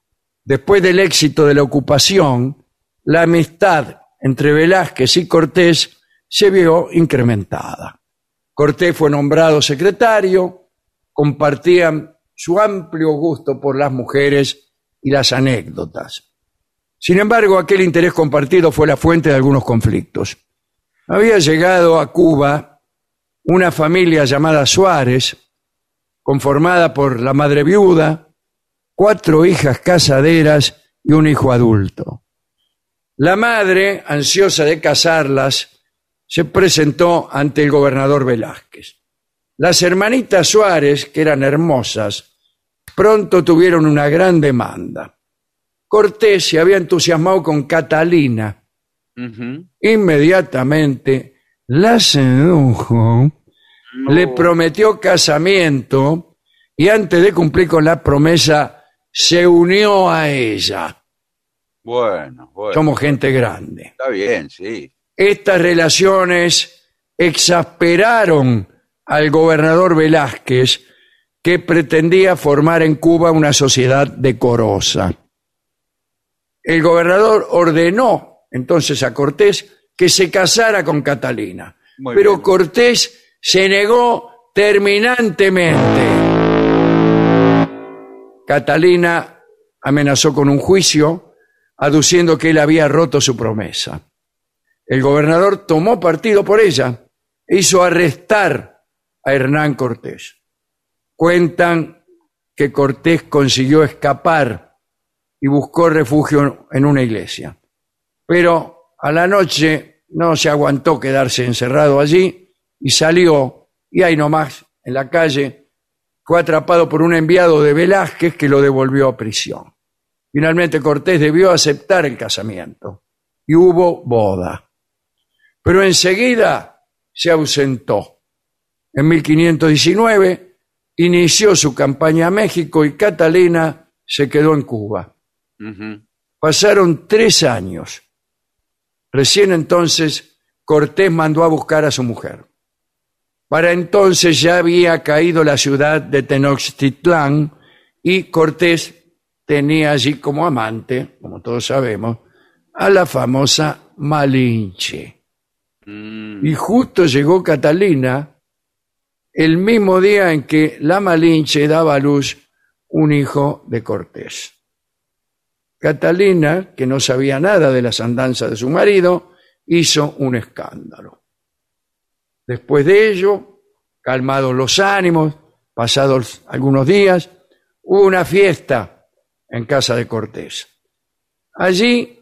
Después del éxito de la ocupación, la amistad entre Velázquez y Cortés se vio incrementada. Cortés fue nombrado secretario, compartían su amplio gusto por las mujeres y las anécdotas. Sin embargo, aquel interés compartido fue la fuente de algunos conflictos. Había llegado a Cuba una familia llamada Suárez, conformada por la madre viuda, cuatro hijas casaderas y un hijo adulto. La madre, ansiosa de casarlas, se presentó ante el gobernador Velázquez. Las hermanitas Suárez, que eran hermosas, pronto tuvieron una gran demanda. Cortés se había entusiasmado con Catalina. Inmediatamente la sedujo, le prometió casamiento y antes de cumplir con la promesa se unió a ella. Bueno, bueno. Somos gente grande. Está bien, sí. Estas relaciones exasperaron al gobernador Velázquez, que pretendía formar en Cuba una sociedad decorosa. El gobernador ordenó entonces a Cortés que se casara con Catalina, Muy pero bien. Cortés se negó terminantemente. Catalina amenazó con un juicio, aduciendo que él había roto su promesa. El gobernador tomó partido por ella e hizo arrestar a Hernán Cortés. Cuentan que Cortés consiguió escapar y buscó refugio en una iglesia. Pero a la noche no se aguantó quedarse encerrado allí y salió, y ahí nomás, en la calle, fue atrapado por un enviado de Velázquez que lo devolvió a prisión. Finalmente Cortés debió aceptar el casamiento y hubo boda. Pero enseguida se ausentó. En 1519 inició su campaña a México y Catalina se quedó en Cuba. Pasaron tres años. Recién entonces Cortés mandó a buscar a su mujer. Para entonces ya había caído la ciudad de Tenochtitlán y Cortés tenía allí como amante, como todos sabemos, a la famosa Malinche. Mm. Y justo llegó Catalina el mismo día en que la Malinche daba a luz un hijo de Cortés. Catalina, que no sabía nada de las andanzas de su marido, hizo un escándalo. Después de ello, calmados los ánimos, pasados algunos días, hubo una fiesta en casa de Cortés. Allí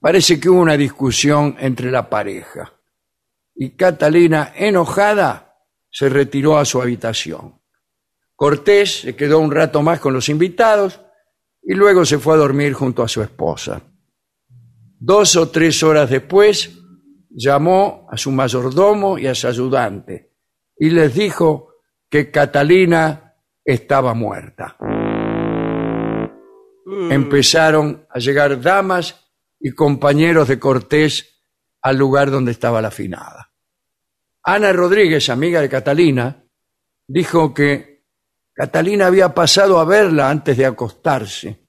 parece que hubo una discusión entre la pareja y Catalina, enojada, se retiró a su habitación. Cortés se quedó un rato más con los invitados y luego se fue a dormir junto a su esposa. Dos o tres horas después llamó a su mayordomo y a su ayudante y les dijo que Catalina estaba muerta. Empezaron a llegar damas y compañeros de Cortés al lugar donde estaba la finada. Ana Rodríguez, amiga de Catalina, dijo que Catalina había pasado a verla antes de acostarse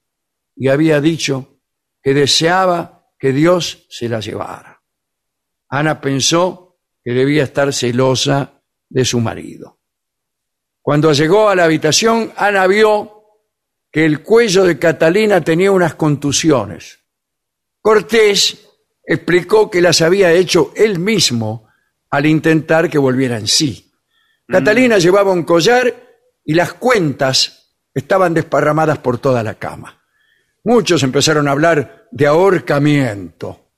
y había dicho que deseaba que Dios se la llevara. Ana pensó que debía estar celosa de su marido. Cuando llegó a la habitación, Ana vio que el cuello de Catalina tenía unas contusiones. Cortés explicó que las había hecho él mismo al intentar que volviera en sí. Catalina llevaba un collar y las cuentas estaban desparramadas por toda la cama. Muchos empezaron a hablar de ahorcamiento.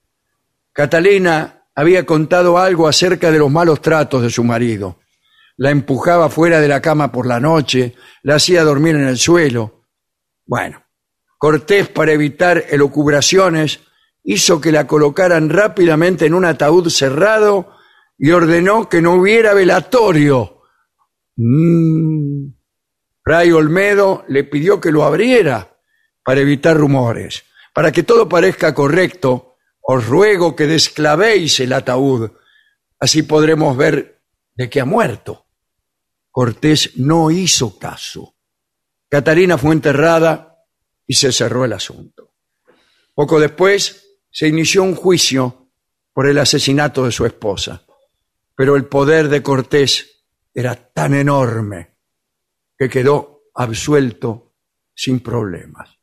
Catalina había contado algo acerca de los malos tratos de su marido. La empujaba fuera de la cama por la noche, la hacía dormir en el suelo. Bueno, Cortés, para evitar elucubraciones, hizo que la colocaran rápidamente en un ataúd cerrado y ordenó que no hubiera velatorio. Mm. Fray Olmedo le pidió que lo abriera para evitar rumores. Para que todo parezca correcto, os ruego que desclavéis el ataúd. Así podremos ver de qué ha muerto. Cortés no hizo caso. Catarina fue enterrada y se cerró el asunto. Poco después se inició un juicio por el asesinato de su esposa, pero el poder de Cortés era tan enorme que quedó absuelto sin problemas.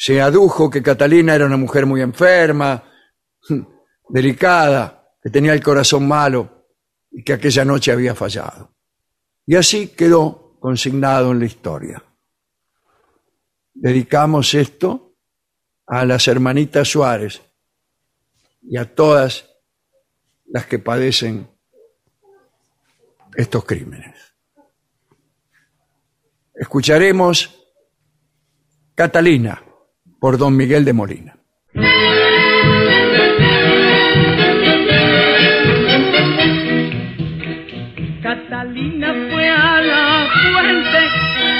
Se adujo que Catalina era una mujer muy enferma, delicada, que tenía el corazón malo y que aquella noche había fallado. Y así quedó consignado en la historia. Dedicamos esto a las hermanitas Suárez y a todas las que padecen estos crímenes. Escucharemos Catalina por don Miguel de Molina. Catalina fue a la fuente,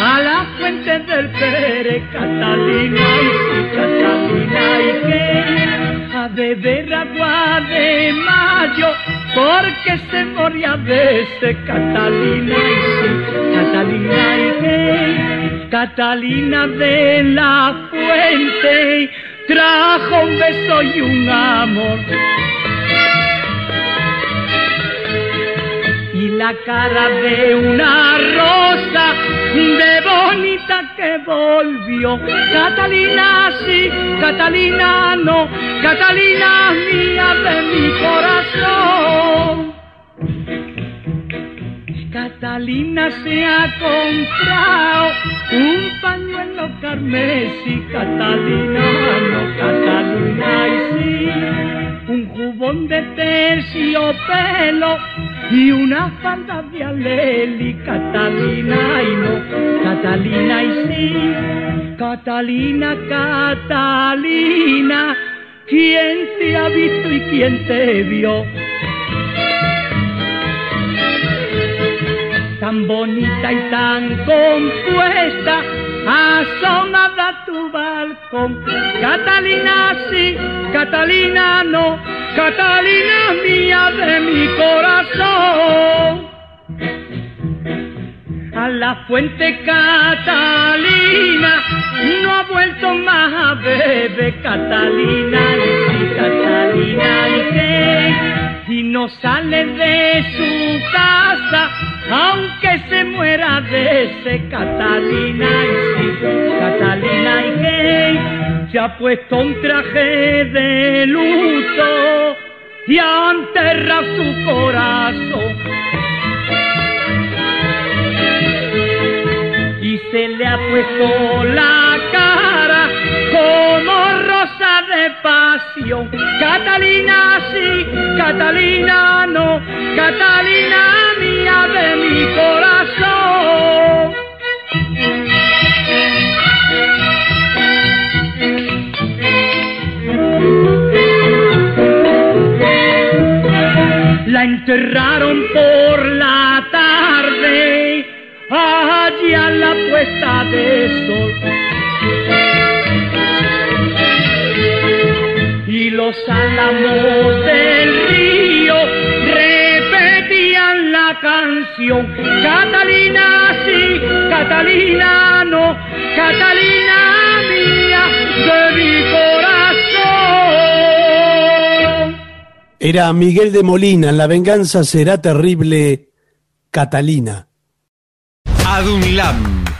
a la fuente del Pere, Catalina y Catalina y qué, a beber agua de mayo, porque se moría de ese Catalina y Catalina y qué, Catalina de la fuente, trajo un beso y un amor. y la cara de una rosa de bonita que volvió. Catalina sí, Catalina no, Catalina mía de mi corazón. Catalina se ha comprado un pañuelo carmesí, Catalina no, Catalina y sí. jubón de terciopelo y una falda de aleli, Catalina y no, Catalina y sí, Catalina, Catalina, ¿quién te ha visto y quién te vio? Tan bonita y tan compuesta, asomada tu balcón. Catalina sí, Catalina no, Catalina mía de mi corazón. A la fuente Catalina no ha vuelto más a beber. Catalina, Catalina qué, y no sale de su casa aunque se muera de ese Catalina y sí, Catalina y qué, se ha puesto un traje de luto y ha enterrado su corazón. Y se le ha puesto la de pasión. Catalina sí, Catalina no, Catalina mía de mi corazón. La enterraron por la tarde, allá a la puesta de sol. Los álamos del río repetían la canción. Catalina sí, Catalina no, Catalina mía de mi corazón. Era Miguel de Molina, La venganza será terrible, Catalina. ADUNLAM,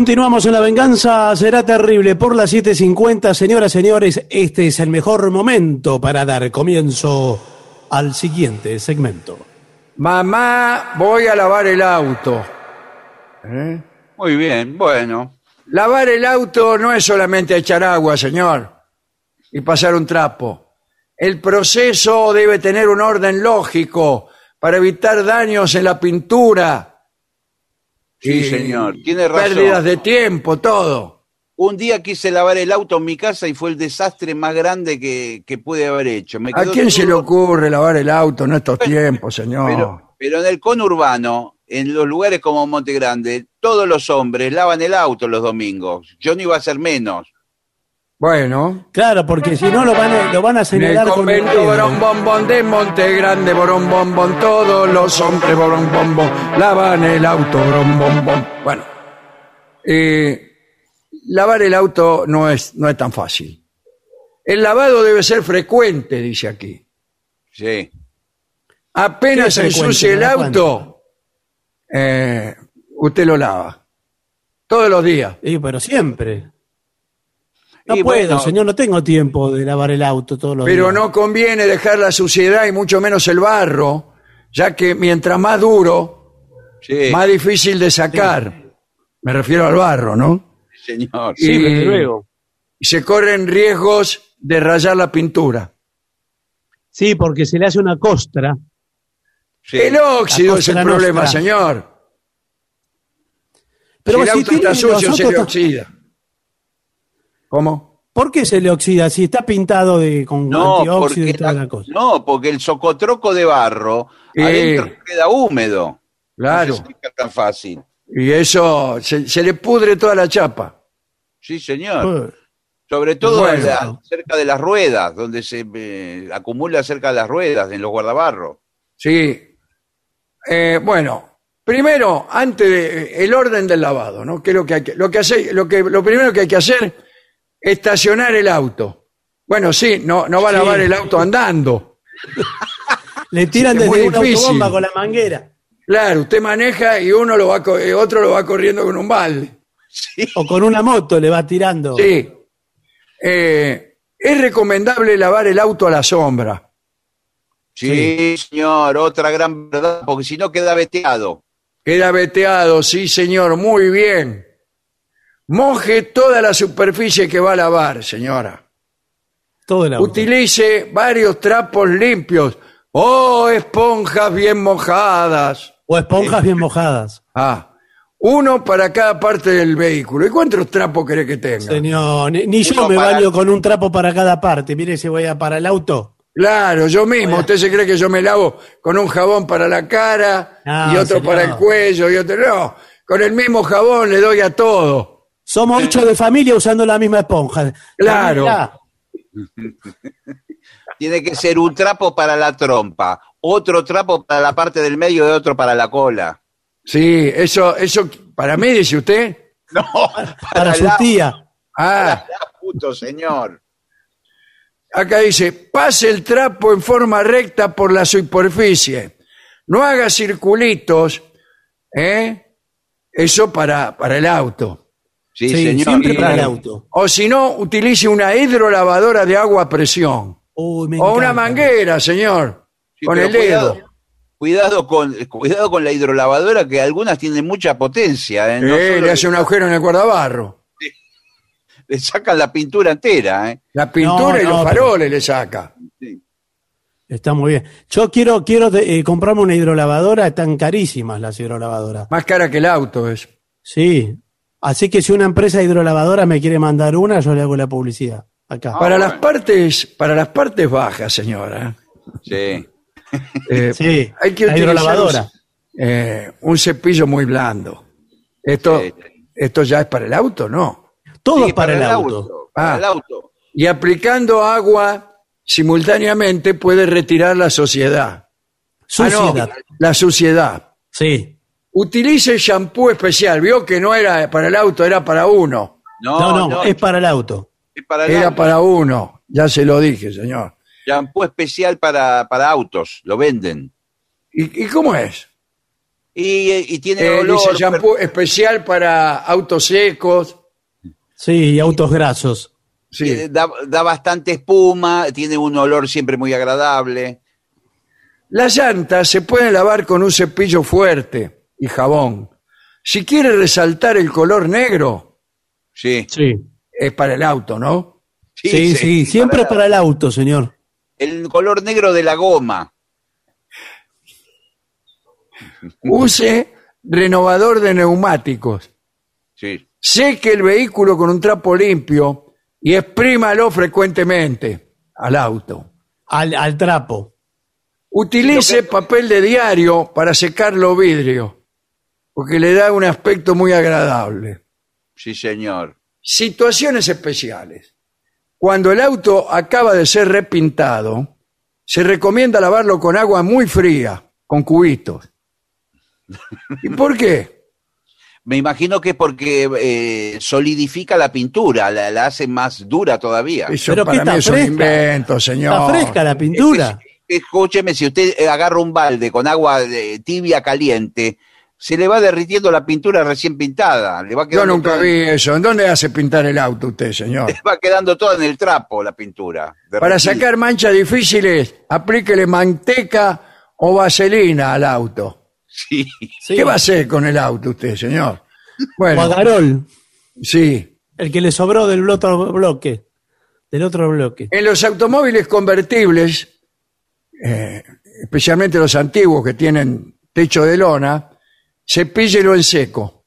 Continuamos en La Venganza Será Terrible por las 7.50. Señoras, señores, este es el mejor momento para dar comienzo al siguiente segmento. Mamá, voy a lavar el auto. ¿Eh? Muy bien, bueno. Lavar el auto no es solamente echar agua, señor, y pasar un trapo. El proceso debe tener un orden lógico para evitar daños en la pintura. Sí, señor, tiene razón. Pérdidas de tiempo, todo. Un día quise lavar el auto en mi casa y fue el desastre más grande que, que pude haber hecho. Me ¿A quién se le ocurre lavar el auto en estos tiempos, señor? Pero, pero en el conurbano, en los lugares como Monte Grande, todos los hombres lavan el auto los domingos. Yo no iba a ser menos. Bueno, Claro, porque si no lo van a, lo van a el señalar con el convento dedo. Borón Bombón de Monte Grande, Borón Bombón, todos los hombres Borón Bombón lavan el auto, Borón Bombón. Bueno, eh, lavar el auto no es, no es tan fácil. El lavado debe ser frecuente, dice aquí. Sí. Apenas ¿Qué es se ensucie el auto, eh, usted lo lava. Todos los días. Sí, pero siempre. No Y puedo, bueno, señor, no tengo tiempo de lavar el auto todos los Pero días. no conviene dejar la suciedad y mucho menos el barro, ya que mientras más duro, Sí. más difícil de sacar. Me refiero al barro, ¿no? Señor. Y- Sí, desde luego. y se corren riesgos de rayar la pintura. Sí, porque se le hace una costra. Sí. El óxido es el problema, nostra. señor. Pero si el si auto tiene está sucio, se le oxida. ¿Cómo? ¿Por qué se le oxida? Si está pintado de, con No antióxido y toda la- la cosa. no, porque el socotroco de barro Eh. adentro queda húmedo. Claro. No seca tan fácil. Y eso, se, se le pudre toda la chapa. Sí, señor. Eh, Sobre todo Bueno. la- cerca de las ruedas, donde se eh, acumula cerca de las ruedas, en los guardabarros. Sí. Eh, bueno, primero, antes de el orden del lavado, ¿no? Que es lo que hay que, lo que hace, lo que, lo primero que hay que hacer, estacionar el auto. Bueno, sí, no, no va a Sí. lavar el auto andando. Le tiran desde una difícil. autobomba con la manguera. Claro, usted maneja y uno lo va, co- eh, otro lo va corriendo con un balde. O con una moto le va tirando. Sí. Eh, es recomendable lavar el auto a la sombra. Sí, señor, otra gran verdad, porque si no queda veteado. Queda veteado, sí señor, muy bien. Moje toda la superficie que va a lavar, señora. Todo el auto. Utilice varios trapos limpios. Oh, esponjas bien mojadas. O esponjas bien mojadas. Ah, uno para cada parte del vehículo. ¿Y cuántos trapos cree que tenga? Señor, ni, ni yo Uno me para- baño con un trapo para cada parte. Mire si voy a para el auto. Claro, yo mismo. ¿Usted se cree que yo me lavo con un jabón para la cara No, y otro señor. para el cuello y otro no? Con el mismo jabón le doy a todo. Somos ocho de familia usando la misma esponja. Claro. Tiene que ser un trapo para la trompa, otro trapo para la parte del medio y otro para la cola. Sí, eso, eso, para mí, dice usted. No, Para su la- tía. Ah, puto señor. acá dice, pase el trapo en forma recta por la superficie. No haga circulitos, ¿eh? Eso para, para el auto. Sí, Sí, señor. siempre Y- para el auto. O si no, utilice una hidrolavadora de agua a presión. O una manguera, señor. Sí, con el dedo. Cuidado, cuidado con, cuidado con la hidrolavadora, que algunas tienen mucha potencia. ¿eh? No Eh, solo le hace un agujero en el guardabarro. le sacan la pintura entera. ¿eh? La pintura No, y no, los pero- faroles le saca. Está muy bien. Yo quiero, quiero eh, comprarme una hidrolavadora, están carísimas las hidrolavadoras. Más cara que el auto es. Sí. Así que si una empresa hidrolavadora me quiere mandar una, yo le hago la publicidad. Acá. Para las partes, para las partes bajas, señora. Sí. eh, Sí, hay que la utilizar hidrolavadora. Un, eh, un cepillo muy blando. Esto, Sí. esto ya es para el auto, ¿no? Todo Sí, es para, el auto. Ah. el auto. Y aplicando agua simultáneamente puede retirar la sociedad. Suciedad. Ah, no, la suciedad. Sí. Utilice shampoo especial. Vio que no era para el auto, era para uno. No, No, no, no, es para el auto. es para el Era auto. para uno. Ya se lo dije, señor. Shampoo especial para, para autos, lo venden. ¿Y, y cómo es? Y, y tiene Eh, olor. dice shampoo especial para autos secos. Sí, y autos grasos. Sí. eh, Da, da bastante espuma, tiene un olor siempre muy agradable. Las llantas se pueden lavar con un cepillo fuerte y jabón. Si quiere resaltar el color negro, Sí, Sí. es para el auto, ¿no? Sí, sí, siempre para el auto, señor. El color negro de la goma. Use renovador de neumáticos. Sí. Seque el vehículo con un trapo limpio y exprímalo frecuentemente al auto. Al, al trapo. Utilice papel de diario para secar los vidrios, porque le da un aspecto muy agradable. Sí, señor. Situaciones especiales. Cuando el auto acaba de ser repintado, se recomienda lavarlo con agua muy fría, con cubitos. ¿Y por qué? Me imagino que es porque eh, solidifica la pintura, la, la hace más dura todavía. Eso Pero que para mí está es un fresca. invento, señor. Está fresca la pintura. Escúcheme, si usted agarra un balde con agua eh, tibia caliente, se le va derritiendo la pintura recién pintada. Le va Yo nunca vi eso. ¿En dónde hace pintar el auto usted, señor? va quedando toda en el trapo la pintura. Para sacar manchas difíciles, aplíquele manteca o vaselina al auto. Sí. Sí. ¿Qué va a hacer con el auto usted, señor? Bueno, Guadarol. Sí. El que le sobró del otro bloque. Del otro bloque. En los automóviles convertibles, eh, especialmente los antiguos que tienen techo de lona, cepíllelo en seco.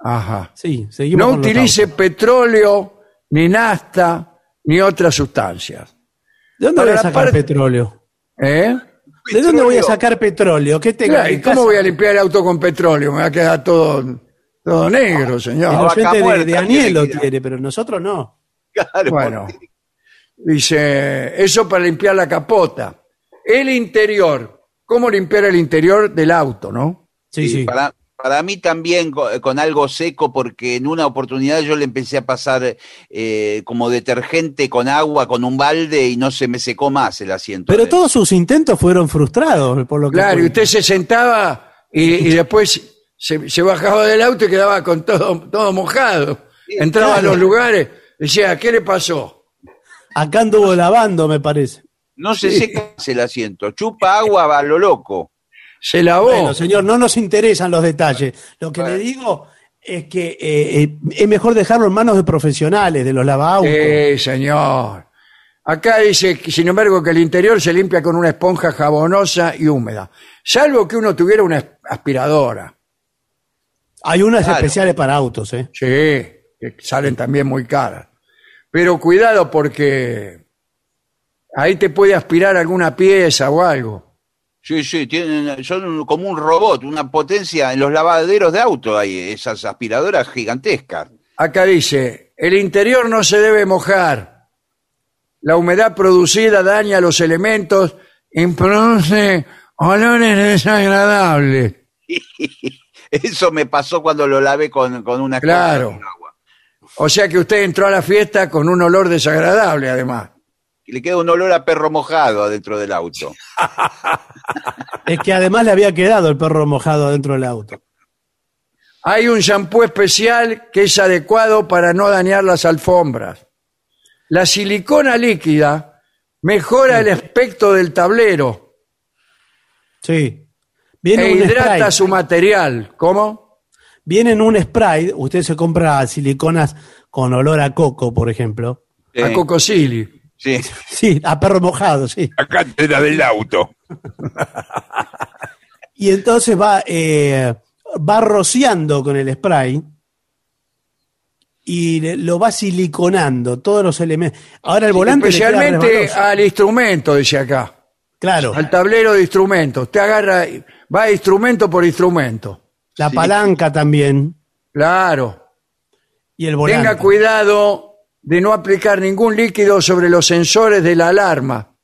Ajá. Sí, seguimos No con los utilice autos. petróleo, ni nafta, ni otras sustancias. ¿De dónde Para voy a sacar parte- petróleo? ¿Eh? ¿De dónde voy a sacar petróleo? ¿Qué tengo Claro, ¿Y cómo voy a limpiar el auto con petróleo? Me va a quedar todo, todo negro, El señor. vaca oyente de, de Aniel lo tiene, pero nosotros no. Claro, Bueno, dice, eso para limpiar la capota. El interior, ¿cómo limpiar el interior del auto, no? Sí, sí. Para, para mí también co- con, algo seco, porque en una oportunidad yo le empecé a pasar eh, como detergente con agua, con un balde, y no se me secó más el asiento. Pero de- todos sus intentos fueron frustrados, por lo que. Claro, y usted se sentaba y, y después se, se bajaba del auto y quedaba con todo, todo mojado. Entraba claro. a los lugares, decía, ¿qué le pasó? Acá anduvo lavando, me parece. No se seca más el asiento, chupa agua a lo loco. Se lavó. Bueno, señor, no nos interesan los detalles. Lo que le digo es que eh, eh, es mejor dejarlo en manos de profesionales, de los lavaautos. Sí, señor. Acá dice, sin embargo, que el interior se limpia con una esponja jabonosa y húmeda, salvo que uno tuviera una as- aspiradora. Hay unas Claro. especiales para autos, ¿eh? Sí, que salen también muy caras. Pero cuidado porque ahí te puede aspirar alguna pieza o algo. Sí, sí, tienen, son como un robot, una potencia. En los lavaderos de auto hay esas aspiradoras gigantescas. Acá dice, el interior no se debe mojar. La humedad producida daña los elementos y produce olores desagradables. Eso me pasó cuando lo lavé con, con una Claro. con agua. O sea que usted entró a la fiesta con un olor desagradable, además. Y le queda un olor a perro mojado adentro del auto. Es que además le había quedado el perro mojado dentro del auto. Hay un shampoo especial que es adecuado para no dañar las alfombras. La silicona líquida mejora el aspecto del tablero Sí. Viene e un hidrata spray. su material. ¿Cómo? Viene en un spray. Usted se compra siliconas con olor a coco, por ejemplo. A Sí, cocosili. Sí. Sí, a perro mojado, sí. Acá era del auto. Y entonces va, eh, va rociando con el spray y lo va siliconando, todos los elementos. Ahora el volante Especialmente al instrumento, dice acá. Claro, Al tablero de instrumentos. Usted agarra, va instrumento por instrumento. la palanca también Claro. y el volante. Tenga cuidado de no aplicar ningún líquido sobre los sensores de la alarma,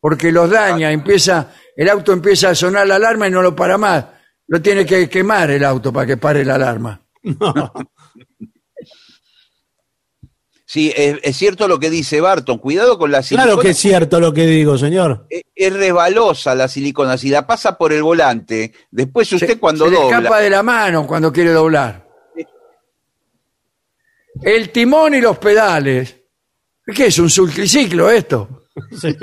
porque los daña, empieza, el auto empieza a sonar la alarma y no lo para más. Lo tiene que quemar el auto para que pare la alarma. No. Sí, es, es cierto lo que dice Barton. Cuidado con la silicona. Claro que es cierto lo que digo, señor. Es, es resbalosa la silicona. Si la pasa por el volante, después usted Se- cuando se dobla. escapa de la mano cuando quiere doblar. El timón y los pedales. ¿Qué es un sultriciclo esto? Sí.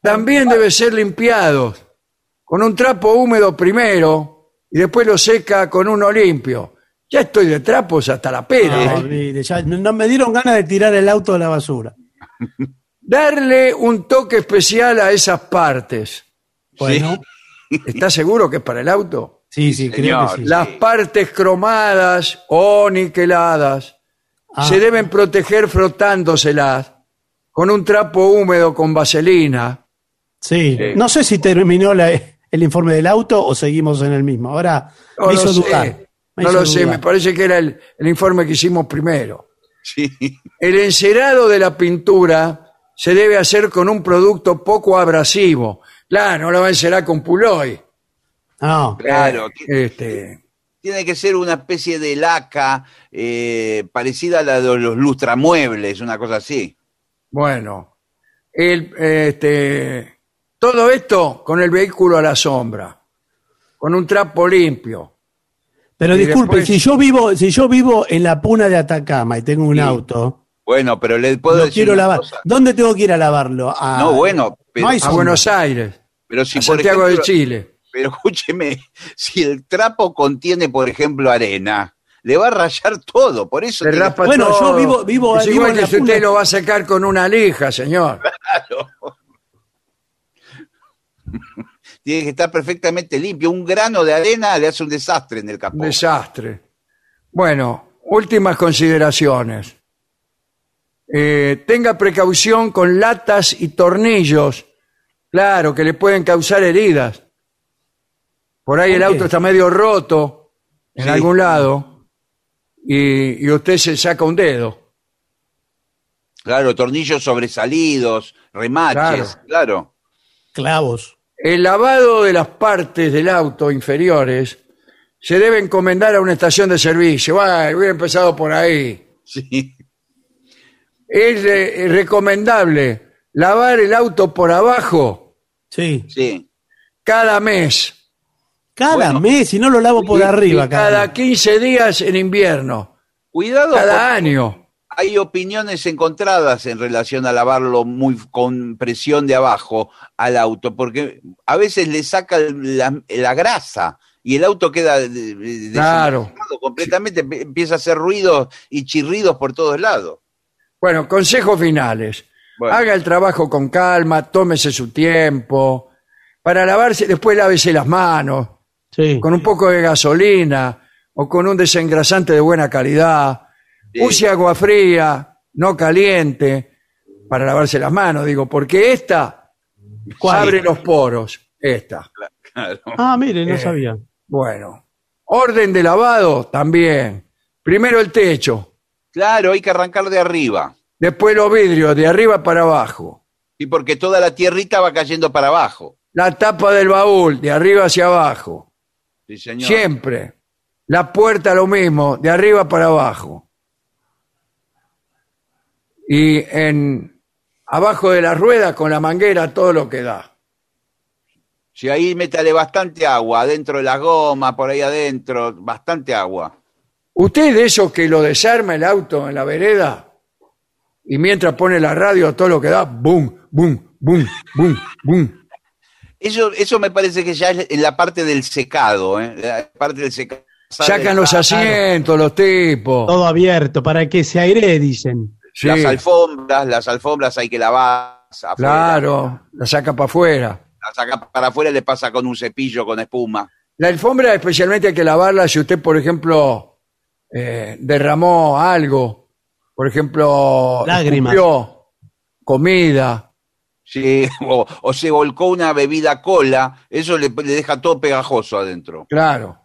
También debe ser limpiados con un trapo húmedo primero y después lo seca con uno limpio. Ya estoy de trapos hasta la pera. No, ¿eh? mire, ya no no me dieron ganas de tirar el auto de la basura. Darle un toque especial a esas partes. Bueno, ¿Está seguro que es para el auto? Sí, sí, creo señor. que sí. Las partes cromadas o niqueladas Ah. se deben proteger frotándoselas con un trapo húmedo con vaselina. Sí, no sé si terminó la- el informe del auto o seguimos en el mismo. Ahora No me lo hizo sé, dudar. me no hizo lo sé, dudar. me parece que era el, el informe que hicimos primero. Sí. El encerado de la pintura se debe hacer con un producto poco abrasivo. Claro, no lo va a encerar con puloy. No, Claro. Eh, este, Tiene que ser una especie de laca eh, parecida a la de los lustramuebles, una cosa así. bueno, el, este, todo esto con el vehículo a la sombra, con un trapo limpio. pero y disculpe, después- si yo vivo, si yo vivo en la puna de Atacama y tengo un Sí. auto, Bueno, pero le puedo lo decir quiero una lavar. cosa. ¿Dónde tengo que ir a lavarlo? A- No, bueno, pero, No hay A. Buenos Aires, pero si a por Santiago de Chile. Pero escúcheme, si el trapo contiene, por ejemplo, arena, le va a rayar todo. Por eso Le tiene- Bueno, yo vivo- vivo- Es vivo igual en que la si usted lo va a sacar con una lija, señor. tiene que estar perfectamente limpio. Un grano de arena le hace un desastre en el capó. Un desastre. Bueno, últimas consideraciones. Eh, tenga precaución con latas y tornillos, claro, que le pueden causar heridas. Por ahí ¿Por el qué? auto está medio roto en Sí. algún lado y, y usted se saca un dedo. Claro, tornillos sobresalidos, remaches, claro. Clavos. El lavado de las partes del auto inferiores se debe encomendar a una estación de servicio. Bueno, hubiera empezado por ahí. Sí. Es eh, recomendable lavar el auto por abajo Sí. Sí. cada mes Cada Bueno. mes, si no lo lavo por y- arriba. y cada 15 días en invierno, Cuidado, cada año. hay opiniones encontradas en relación a lavarlo muy con presión de abajo al auto, porque a veces le saca la, la grasa y el auto queda Claro. completamente, empieza a hacer ruidos y chirridos por todos lados. Bueno, consejos finales. Bueno. Haga el trabajo con calma, tómese su tiempo. Para lavarse, después lávese las manos Sí. con un poco de gasolina o con un desengrasante de buena calidad. Sí. Use agua fría, no caliente, para lavarse las manos, digo, porque esta ¿Cuál? abre los poros. Esta. Claro. Ah, mire, no Eh. sabía. Bueno. Orden de lavado también. Primero el techo, Claro, hay que arrancar de arriba. después los vidrios, de arriba para abajo. Y porque toda la tierrita va cayendo para abajo. La tapa del baúl, de arriba hacia abajo. Sí, señor. Siempre. La puerta lo mismo, de arriba para abajo. Y en abajo de la rueda con la manguera todo lo que da. Si ahí métale bastante agua, adentro de las gomas, por ahí adentro, bastante agua. ¿Usted es de esos que lo desarma el auto en la vereda? Y mientras pone la radio todo lo que da, boom, boom, boom, boom, boom. Eso, eso me parece que ya es en la parte del secado, ¿eh? La parte del secado. Sacan los asientos, los tipos. Todo abierto, para que se aire, dicen. Sí, Las alfombras, las alfombras hay que lavar. afuera. claro, la saca para afuera. La saca para afuera y le pasa con un cepillo con espuma. La alfombra especialmente hay que lavarla si usted, por ejemplo, eh, derramó algo, por ejemplo, Lágrimas. escupió comida. Sí, o, o se volcó una bebida cola, eso le, le deja todo pegajoso adentro. Claro.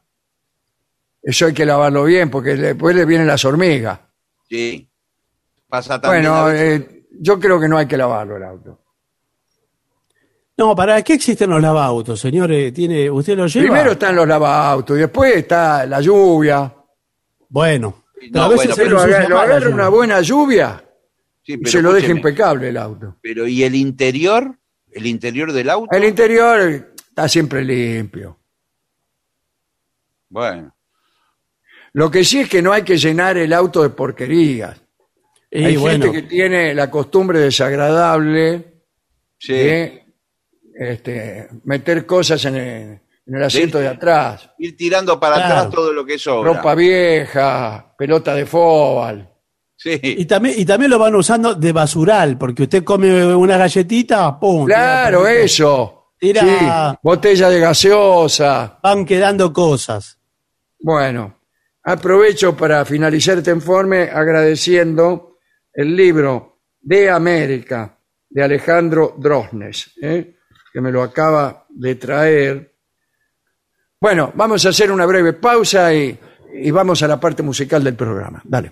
Eso hay que lavarlo bien porque después le vienen las hormigas. Sí. Pasa también. Bueno, eh, yo creo que no hay que lavarlo el auto. No, ¿para qué existen los lavautos, señores? ¿Tiene, ¿Usted lo lleva? Primero están los lavautos y después está la lluvia. Bueno. No, a veces bueno, se Pero agarra, lo agarra una buena lluvia Sí, y pero se lo deja impecable el auto. Pero ¿y el interior? ¿El interior del auto? El interior está siempre limpio. Bueno. Lo que sí es que no hay que llenar el auto de porquerías. Y hay bueno, gente que tiene la costumbre desagradable Sí. de este, meter cosas en el, en el asiento de atrás. Ir tirando para Claro. atrás todo lo que sobra. Ropa vieja, pelota de fútbol. Sí. y también, y también lo van usando de basural, porque usted come una galletita, ¡pum! Claro, tira- eso. Tira- Sí, botella de gaseosa. Van quedando cosas. Bueno, aprovecho para finalizar este informe agradeciendo el libro de América de Alejandro Drosnes, ¿eh? que me lo acaba de traer. Bueno, vamos a hacer una breve pausa y, y vamos a la parte musical del programa. Dale.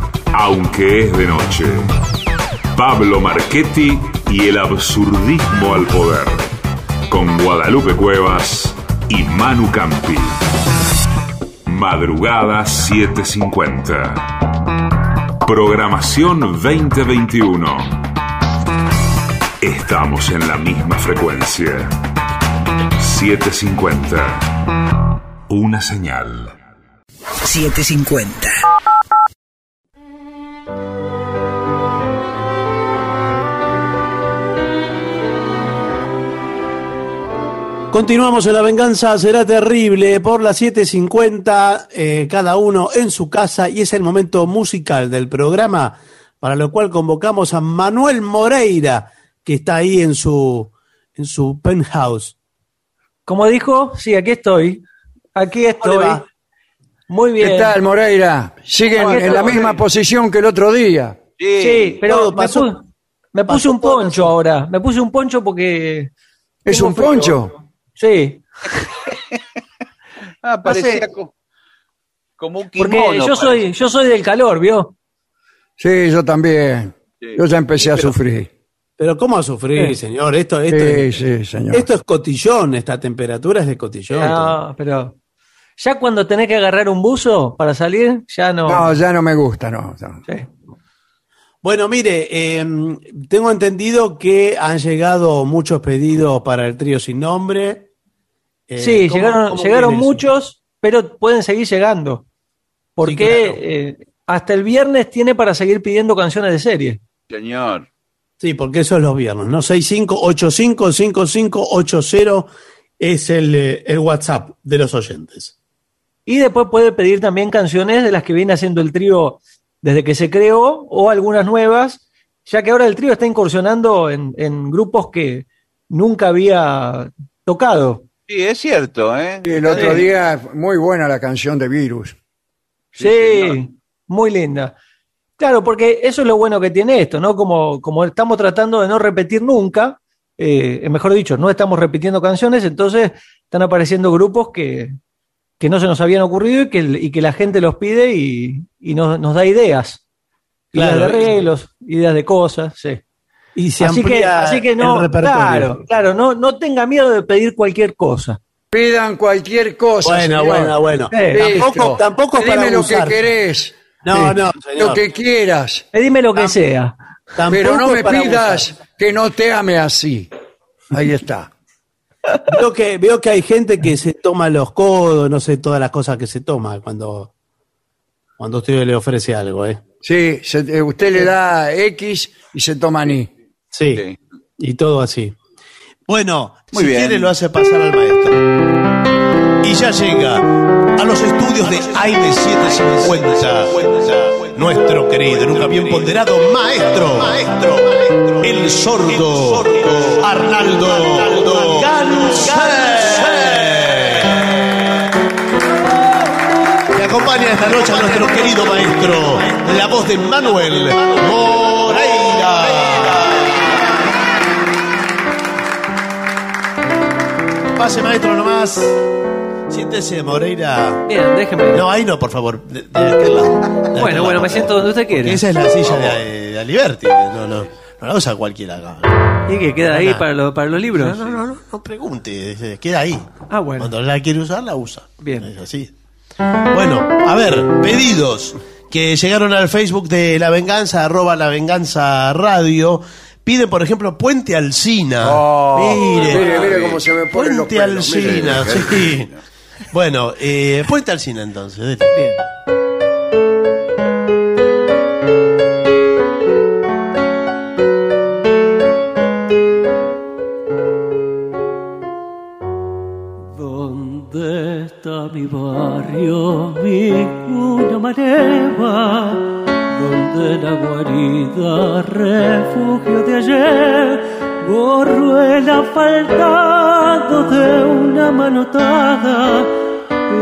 aunque es de noche. Pablo Marchetti y el absurdismo al poder. Con Guadalupe Cuevas y Manu Campi. Madrugada 750. Programación 2021. Estamos en la misma frecuencia. 750. Una señal. 750. Continuamos en La Venganza Será Terrible por las 7.50, eh, cada uno en su casa, y es el momento musical del programa, para lo cual convocamos a Manuel Moreira, que está ahí en su, en su penthouse. Como dijo, sí, aquí estoy. Aquí estoy. Muy bien. ¿Qué tal, Moreira? Siguen en la misma posición que el otro día. Sí, pero todo me, pasó- pu- me puse pasó un poncho ahora. Me puse un poncho porque. ¿Es un frío. Sí, Ah, parecía como un porque kimono. yo parece. soy, yo soy del calor, ¿vio? Sí, yo también. Sí. Yo ya empecé a sufrir. Pero ¿cómo a sufrir, Sí. señor? Esto, esto, Sí, es, sí, señor. esto es cotillón, esta temperatura es de cotillón. No, pero. Ya cuando tenés que agarrar un buzo para salir, ya no. No, ya no me gusta, no. no. Sí. Bueno, mire, eh, tengo entendido que han llegado muchos pedidos para el trío sin nombre. Eh, Sí, ¿cómo- llegaron, cómo llegaron viene eso? muchos, pero pueden seguir llegando. Porque claro. eh, hasta el viernes tiene para seguir pidiendo canciones de serie. Señor. Sí, porque eso es los viernes, ¿no? 65855580 es el, eh, el WhatsApp de los oyentes. Y después puede pedir también canciones de las que viene haciendo el trío desde que se creó o algunas nuevas, ya que ahora el trío está incursionando en, en grupos que nunca había tocado. Sí, es cierto, ¿eh? Y el otro Sí. día, muy buena la canción de Virus. Sí, muy linda. Claro, porque eso es lo bueno que tiene esto, ¿no? Como, como estamos tratando de no repetir nunca, eh, mejor dicho, no estamos repitiendo canciones, entonces están apareciendo grupos que, que no se nos habían ocurrido y que, y que la gente los pide y, y nos, nos da ideas. Claro. ideas de arreglos, ideas de cosas, sí. Y se Así que, amplía así que no, el repertorio. claro, claro, no, no tenga miedo de pedir cualquier cosa. Pidan cualquier cosa. Bueno, señor. bueno, bueno. Listo. Tampoco, tampoco es para Dime lo que querés. No, Sí. no, señor. Lo que quieras. Pedime lo que sea. Tampoco Pero no me pidas abusar. que no te ame así. Ahí está. Veo que, veo que hay gente que se toma los codos, no sé, todas las cosas que se toma cuando, cuando usted le ofrece algo, ¿eh? Sí, se- eh, usted le da X y se toma ni. Sí, Sí. y todo así. Bueno, Muy si bien. quiere lo hace pasar al maestro. Y ya llega a los estudios de Aire 750. Nuestro querido, nunca bien ponderado maestro. Maestro. El sordo. Arnaldo. Me acompaña esta noche a nuestro querido maestro, la voz de Manuel Pase, maestro, nomás. Siéntese, Moreira. Bien, déjeme. No, ahí no, por favor. De, de aquel lado. De aquel bueno, lado, bueno, me siento donde usted quiere. Esa es la silla de, de Aliberti. No, no. No la usa cualquiera acá. ¿Y que queda ahí Nada. para, lo- para los libros? No, no, no, no pregunte. eh, Queda ahí. Ah, bueno. Cuando la quiere usar, la usa. Bien. Es así. Bueno, a ver, pedidos que llegaron al Facebook de La Venganza, arroba La Venganza Radio. Piden, por ejemplo, Puente Alcina. mire, mire, mire cómo se me ponen los Puente pelos, mire. Alsina, sí. Bueno, eh, Puente Alsina entonces. Bien. ¿Dónde está mi barrio, mi cuna mareva? Donde la guarida, refugio de ayer, borro el asfaltado de una manotada,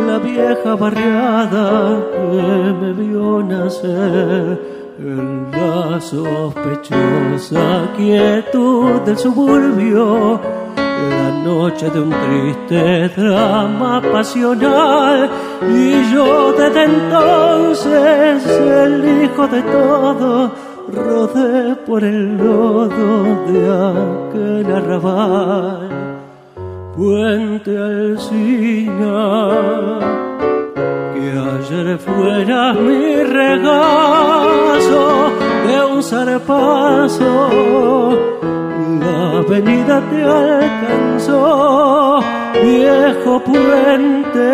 la vieja barriada que me vio nacer. En la sospechosa quietud del suburbio, la noche de un triste drama pasional y yo desde entonces el hijo de todo rodé por el lodo de aquel arrabal puente Alsina que ayer fuera mi regazo de un zarpazo. La avenida te alcanzó, viejo puente,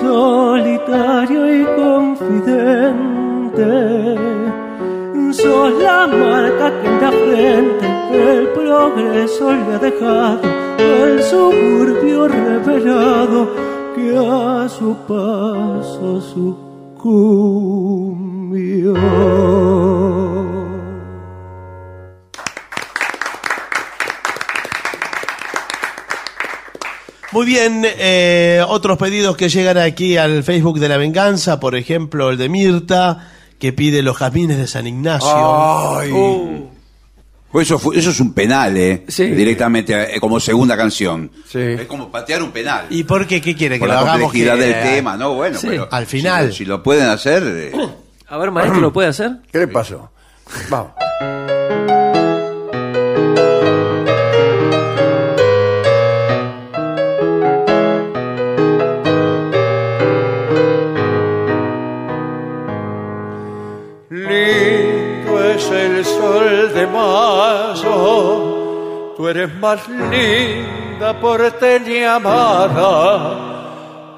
solitario y confidente. Sos la marca que en la frente el progreso le ha dejado al suburbio revelado que a su paso sucumbió. Muy bien, eh, otros pedidos que llegan aquí al Facebook de la venganza, por ejemplo el de Mirta, que pide los jazmines de San Ignacio. Ay. Pues Eso, fue- eso es un penal, ¿eh? Directamente, eh, como segunda canción. Es como patear un penal. ¿Y por qué? ¿Qué quiere? Que Por lo la hagamos complejidad que- del tema, ¿no? Bueno, Sí. pero Al final. Si, lo- si lo pueden hacer... eh, A ver, maestro, ¿lo puede hacer? ¿Qué le pasó? Vamos. Mayo, tú eres más linda por amada.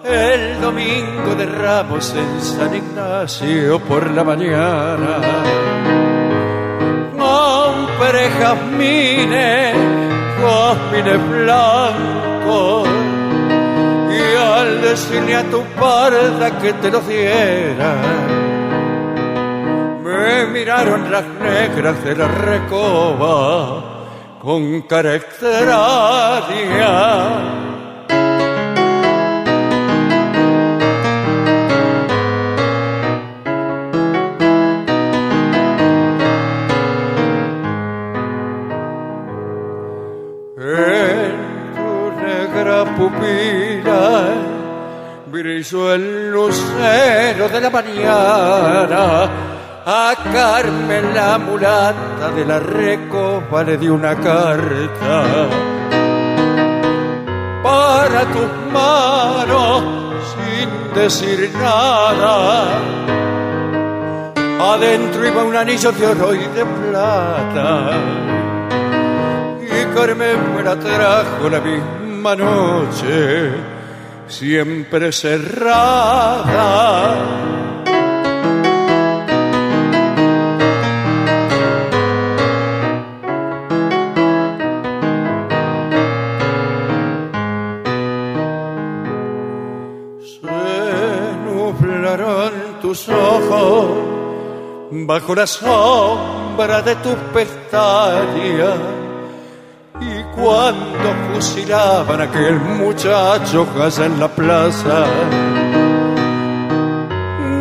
El domingo de Ramos en San Ignacio por la mañana. Compré jazmines, jazmines blancos, y al decirle a tu parda que te los diera, me miraron las negras de la recoba con cara extraña. Pupila brilló el lucero de la mañana. A Carmen la mulata de la recopa le di una carta para tus manos sin decir nada. Adentro iba un anillo de oro y de plata. Y Carmen me la trajo la misma noche, siempre cerrada. Bajo la sombra de tus pestañas. Y cuando fusilaban a aquel muchacho allá en la plaza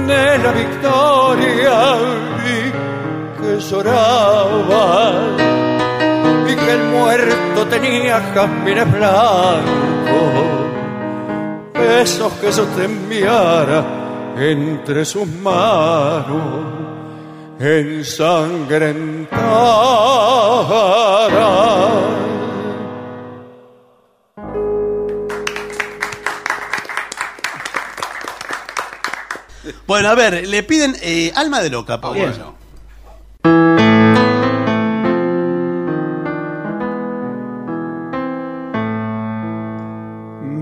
de la victoria, vi que lloraba y que el muerto tenía jazmines blancos esos que yo te enviara entre sus manos ensangrentadas. Bueno, a ver, le piden eh, Alma de Loca. por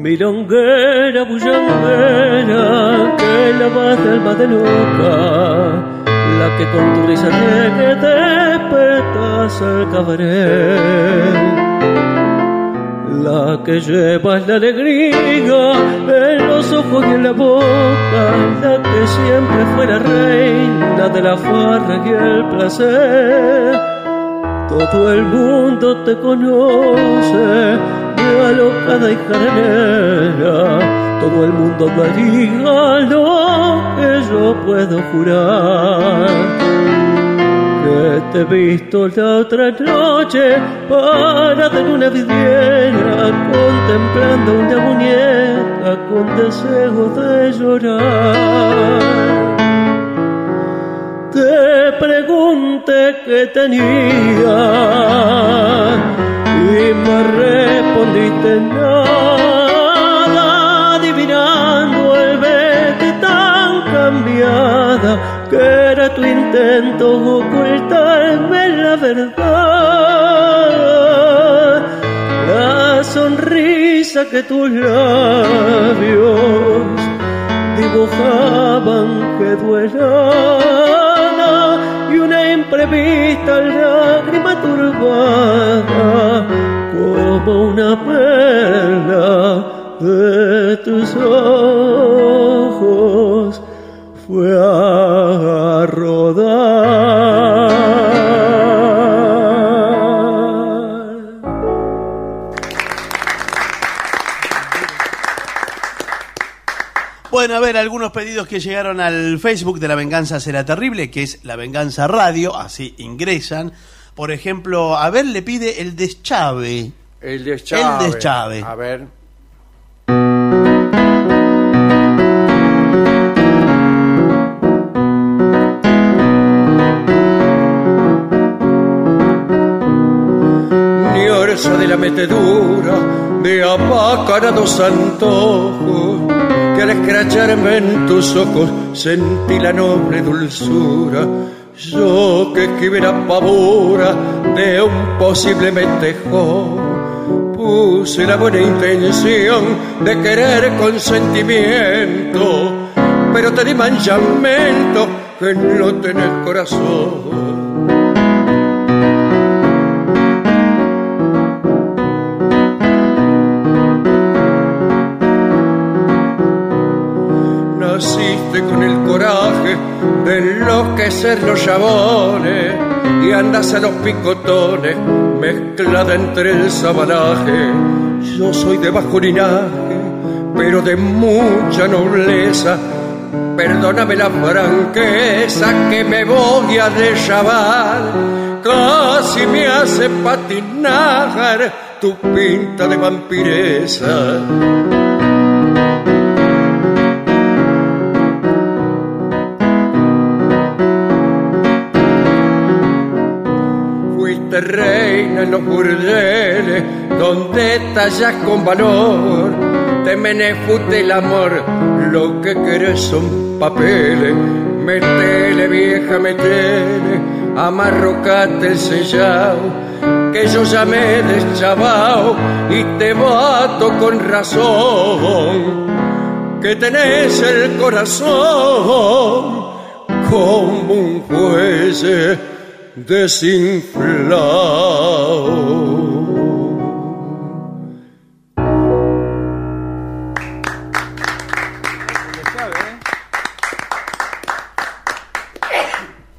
Milonguera, bullanguera, que la vas de alma de loca, la que con tu risa que despertas al cabaret. La que llevas la alegría en los ojos y en la boca, la que siempre fue la reina de la farra y el placer. Todo el mundo te conoce, alocada y jaranera. Todo el mundo daría lo que yo puedo jurar. Que te he visto la otra noche parada en una vidriera, contemplando una muñeca con deseo de llorar te pregunté qué tenía y me respondiste nada, adivinando el verte tan cambiada que era tu intento ocultarme la verdad. La sonrisa que tus labios dibujaban que duela y una imprevista lágrima turbada como una perla de tus ojos fue a rodar. Bueno, a ver, algunos pedidos que llegaron al Facebook de La Venganza Será Terrible, que es La Venganza Radio, así ingresan. Por ejemplo, a ver, le pide el deschave. El deschave. El deschave. A ver. Ni orza de la metedura de apacarados antojos que al escracharme en tus ojos sentí la noble dulzura. Yo que escribí la pavura de un posible metejón puse la buena intención de querer con sentimiento, pero te di manchamento que no tenés corazón. De enloquecer los chabones y andas a los picotones mezclada entre el sabanaje. Yo soy de bajo linaje, pero de mucha nobleza. Perdóname la franqueza que me voy a deschavar. Casi me hace patinar tu pinta de vampiresa. Fuiste reina en los burdeles donde tallas con valor. Te menefute el amor, lo que querés son papeles. Metele vieja, metele, amarrocate el sellao, que yo ya me deschavao y te bato con razón. Que tenés el corazón como un juez desinflado.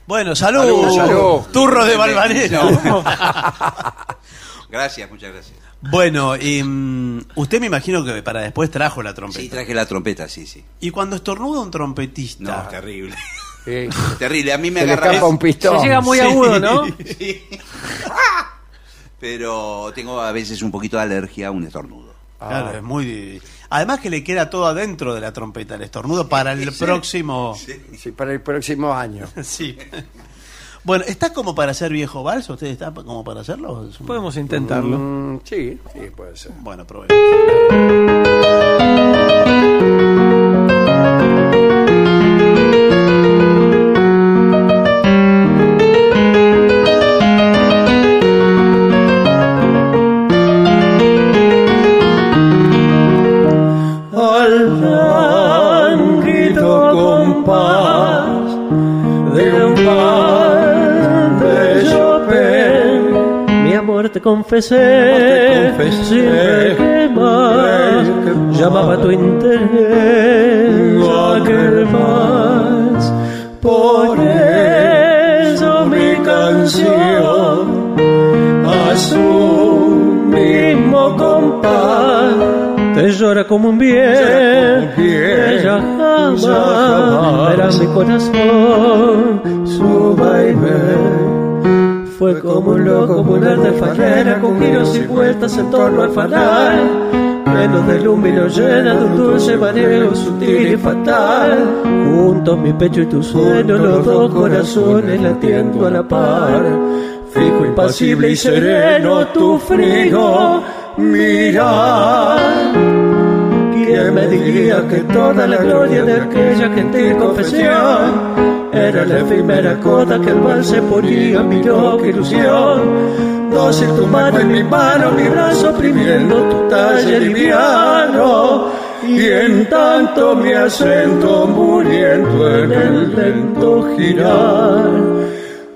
Bueno, salud. Salud, salud. Turro de Valvanera. Gracias, muchas gracias. bueno, y, mm, usted me imagino que para después trajo la trompeta. Sí, traje la trompeta, sí, sí. Y cuando estornuda un trompetista. No, es terrible. Sí. Terrible, a mí me Se le agarra. un pistón. Se llega muy Sí. agudo, ¿no? Sí. Pero tengo a veces un poquito de alergia a un estornudo. Claro, es muy. Además que le queda todo adentro de la trompeta, el estornudo para el próximo. Sí, para el próximo año. Sí. Bueno, ¿está como para ser viejo vals? ¿Usted está como para hacerlo? Podemos intentarlo. Mm, sí, sí, puede ser. Bueno, probemos. Lánguido compás de un par de Chopin. Mi amor te confesé, confesé, sin requemar, llamaba tu interés aquel vals. Por eso mi canción a su mismo compás llora como un bien, ella jamás verá mi corazón, su baile fue como un loco volar de con giros y vueltas en torno al fanal, lleno de lumino llena de un dulce mareo sutil y fatal, juntos mi pecho y tu sueño, los dos corazones latiendo a la par, fijo, impasible y sereno tu frío mirar ¿Quién me diría que toda la gloria de aquella gentil confesión era la efímera coda que el mal se ponía mi loca ilusión? Dócil tu mano en mi mano, mi brazo oprimiendo tu talle liviano. Y en tanto mi acento muriendo en el lento girar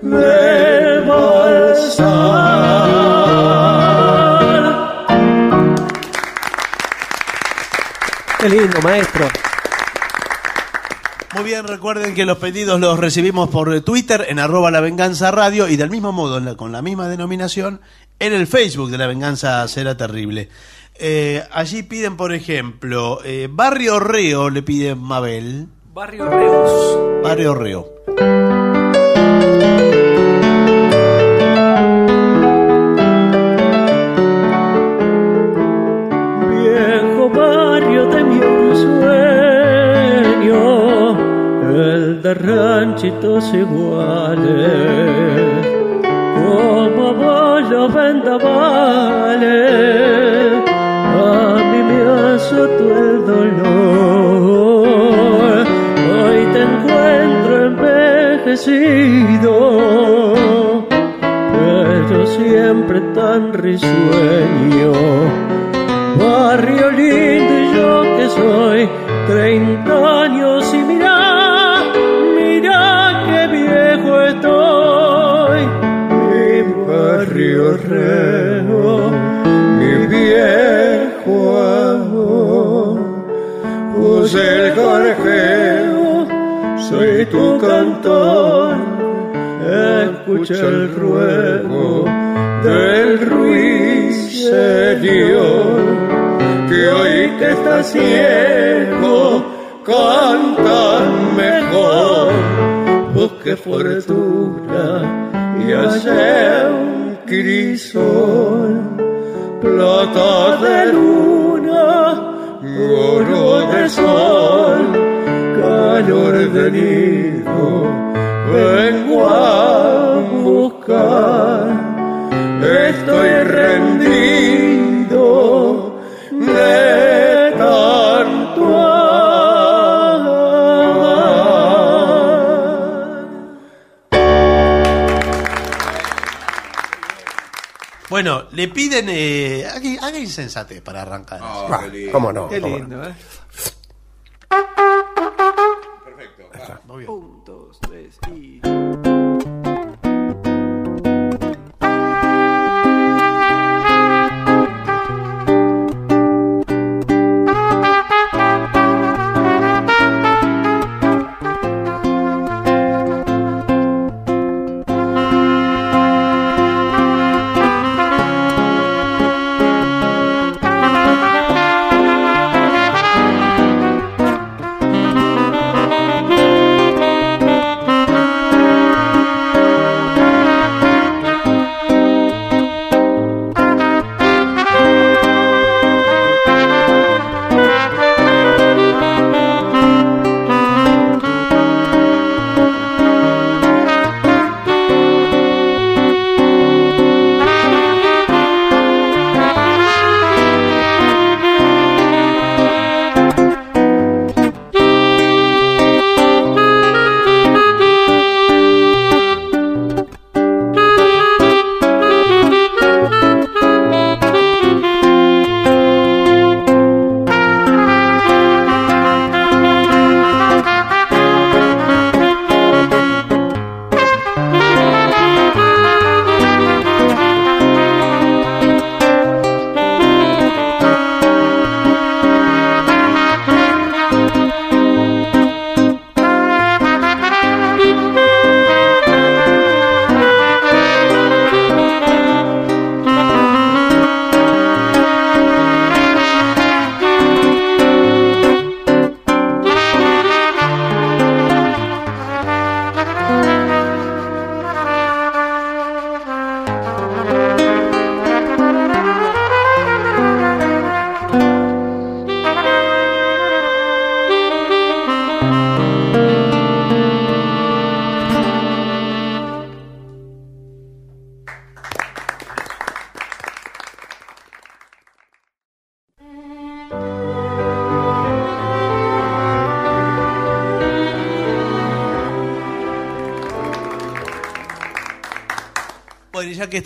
del balsar. Qué lindo, maestro. Muy bien, recuerden que los pedidos los recibimos por Twitter en arroba la venganza radio y del mismo modo, la- con la misma denominación, en el Facebook de la venganza será terrible. Eh, allí piden, por ejemplo, eh, Barrio Reo, le pide Mabel. Barrio Reus. Barrio Reo. Ranchitos iguales, como a vos los vendavales, a mí me azotó el dolor, hoy te encuentro envejecido pero siempre tan risueño. Barrio lindo y yo que soy treinta años reo, mi viejo amor, pues el gorjeo, soy tu cantor escucha el ruego del ruiseñor, que hoy que está ciego cantan mejor. Busque fortuna y hace un crisol, plata de luna, oro de sol, calor de nido vengo a buscar. Le piden. Eh, haga, insensatez para arrancar. Ah, ¿Cómo no? Qué ¿Cómo lindo, no? ¿eh?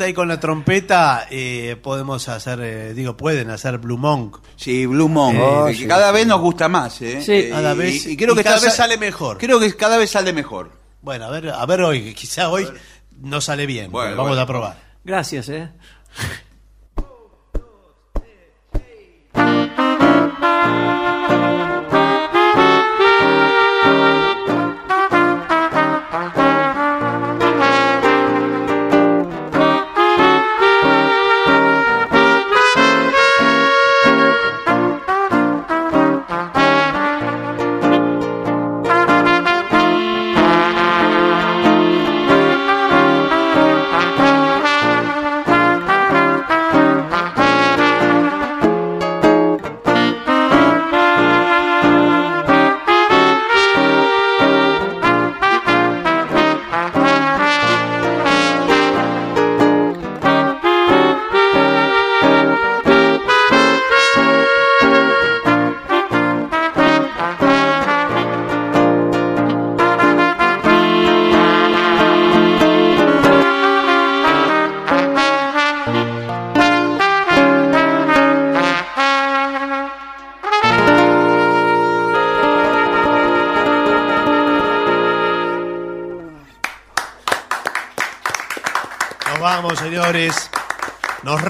Ahí con la trompeta, eh, podemos hacer, eh, digo, pueden hacer Blue Monk. Sí, Blue Monk, Oh, eh, sí, cada sí. vez nos gusta más, ¿eh? Sí, Eh, cada y- vez- y, creo que cada vez sale mejor. Creo que cada vez sale mejor. Bueno, a ver, a ver hoy, quizá hoy no sale bien. Bueno, Vamos bueno. a probar. Gracias, ¿eh?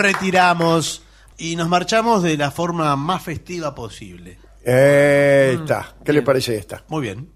Retiramos y nos marchamos de la forma más festiva posible. Esta. ¿Qué le parece esta? Muy bien.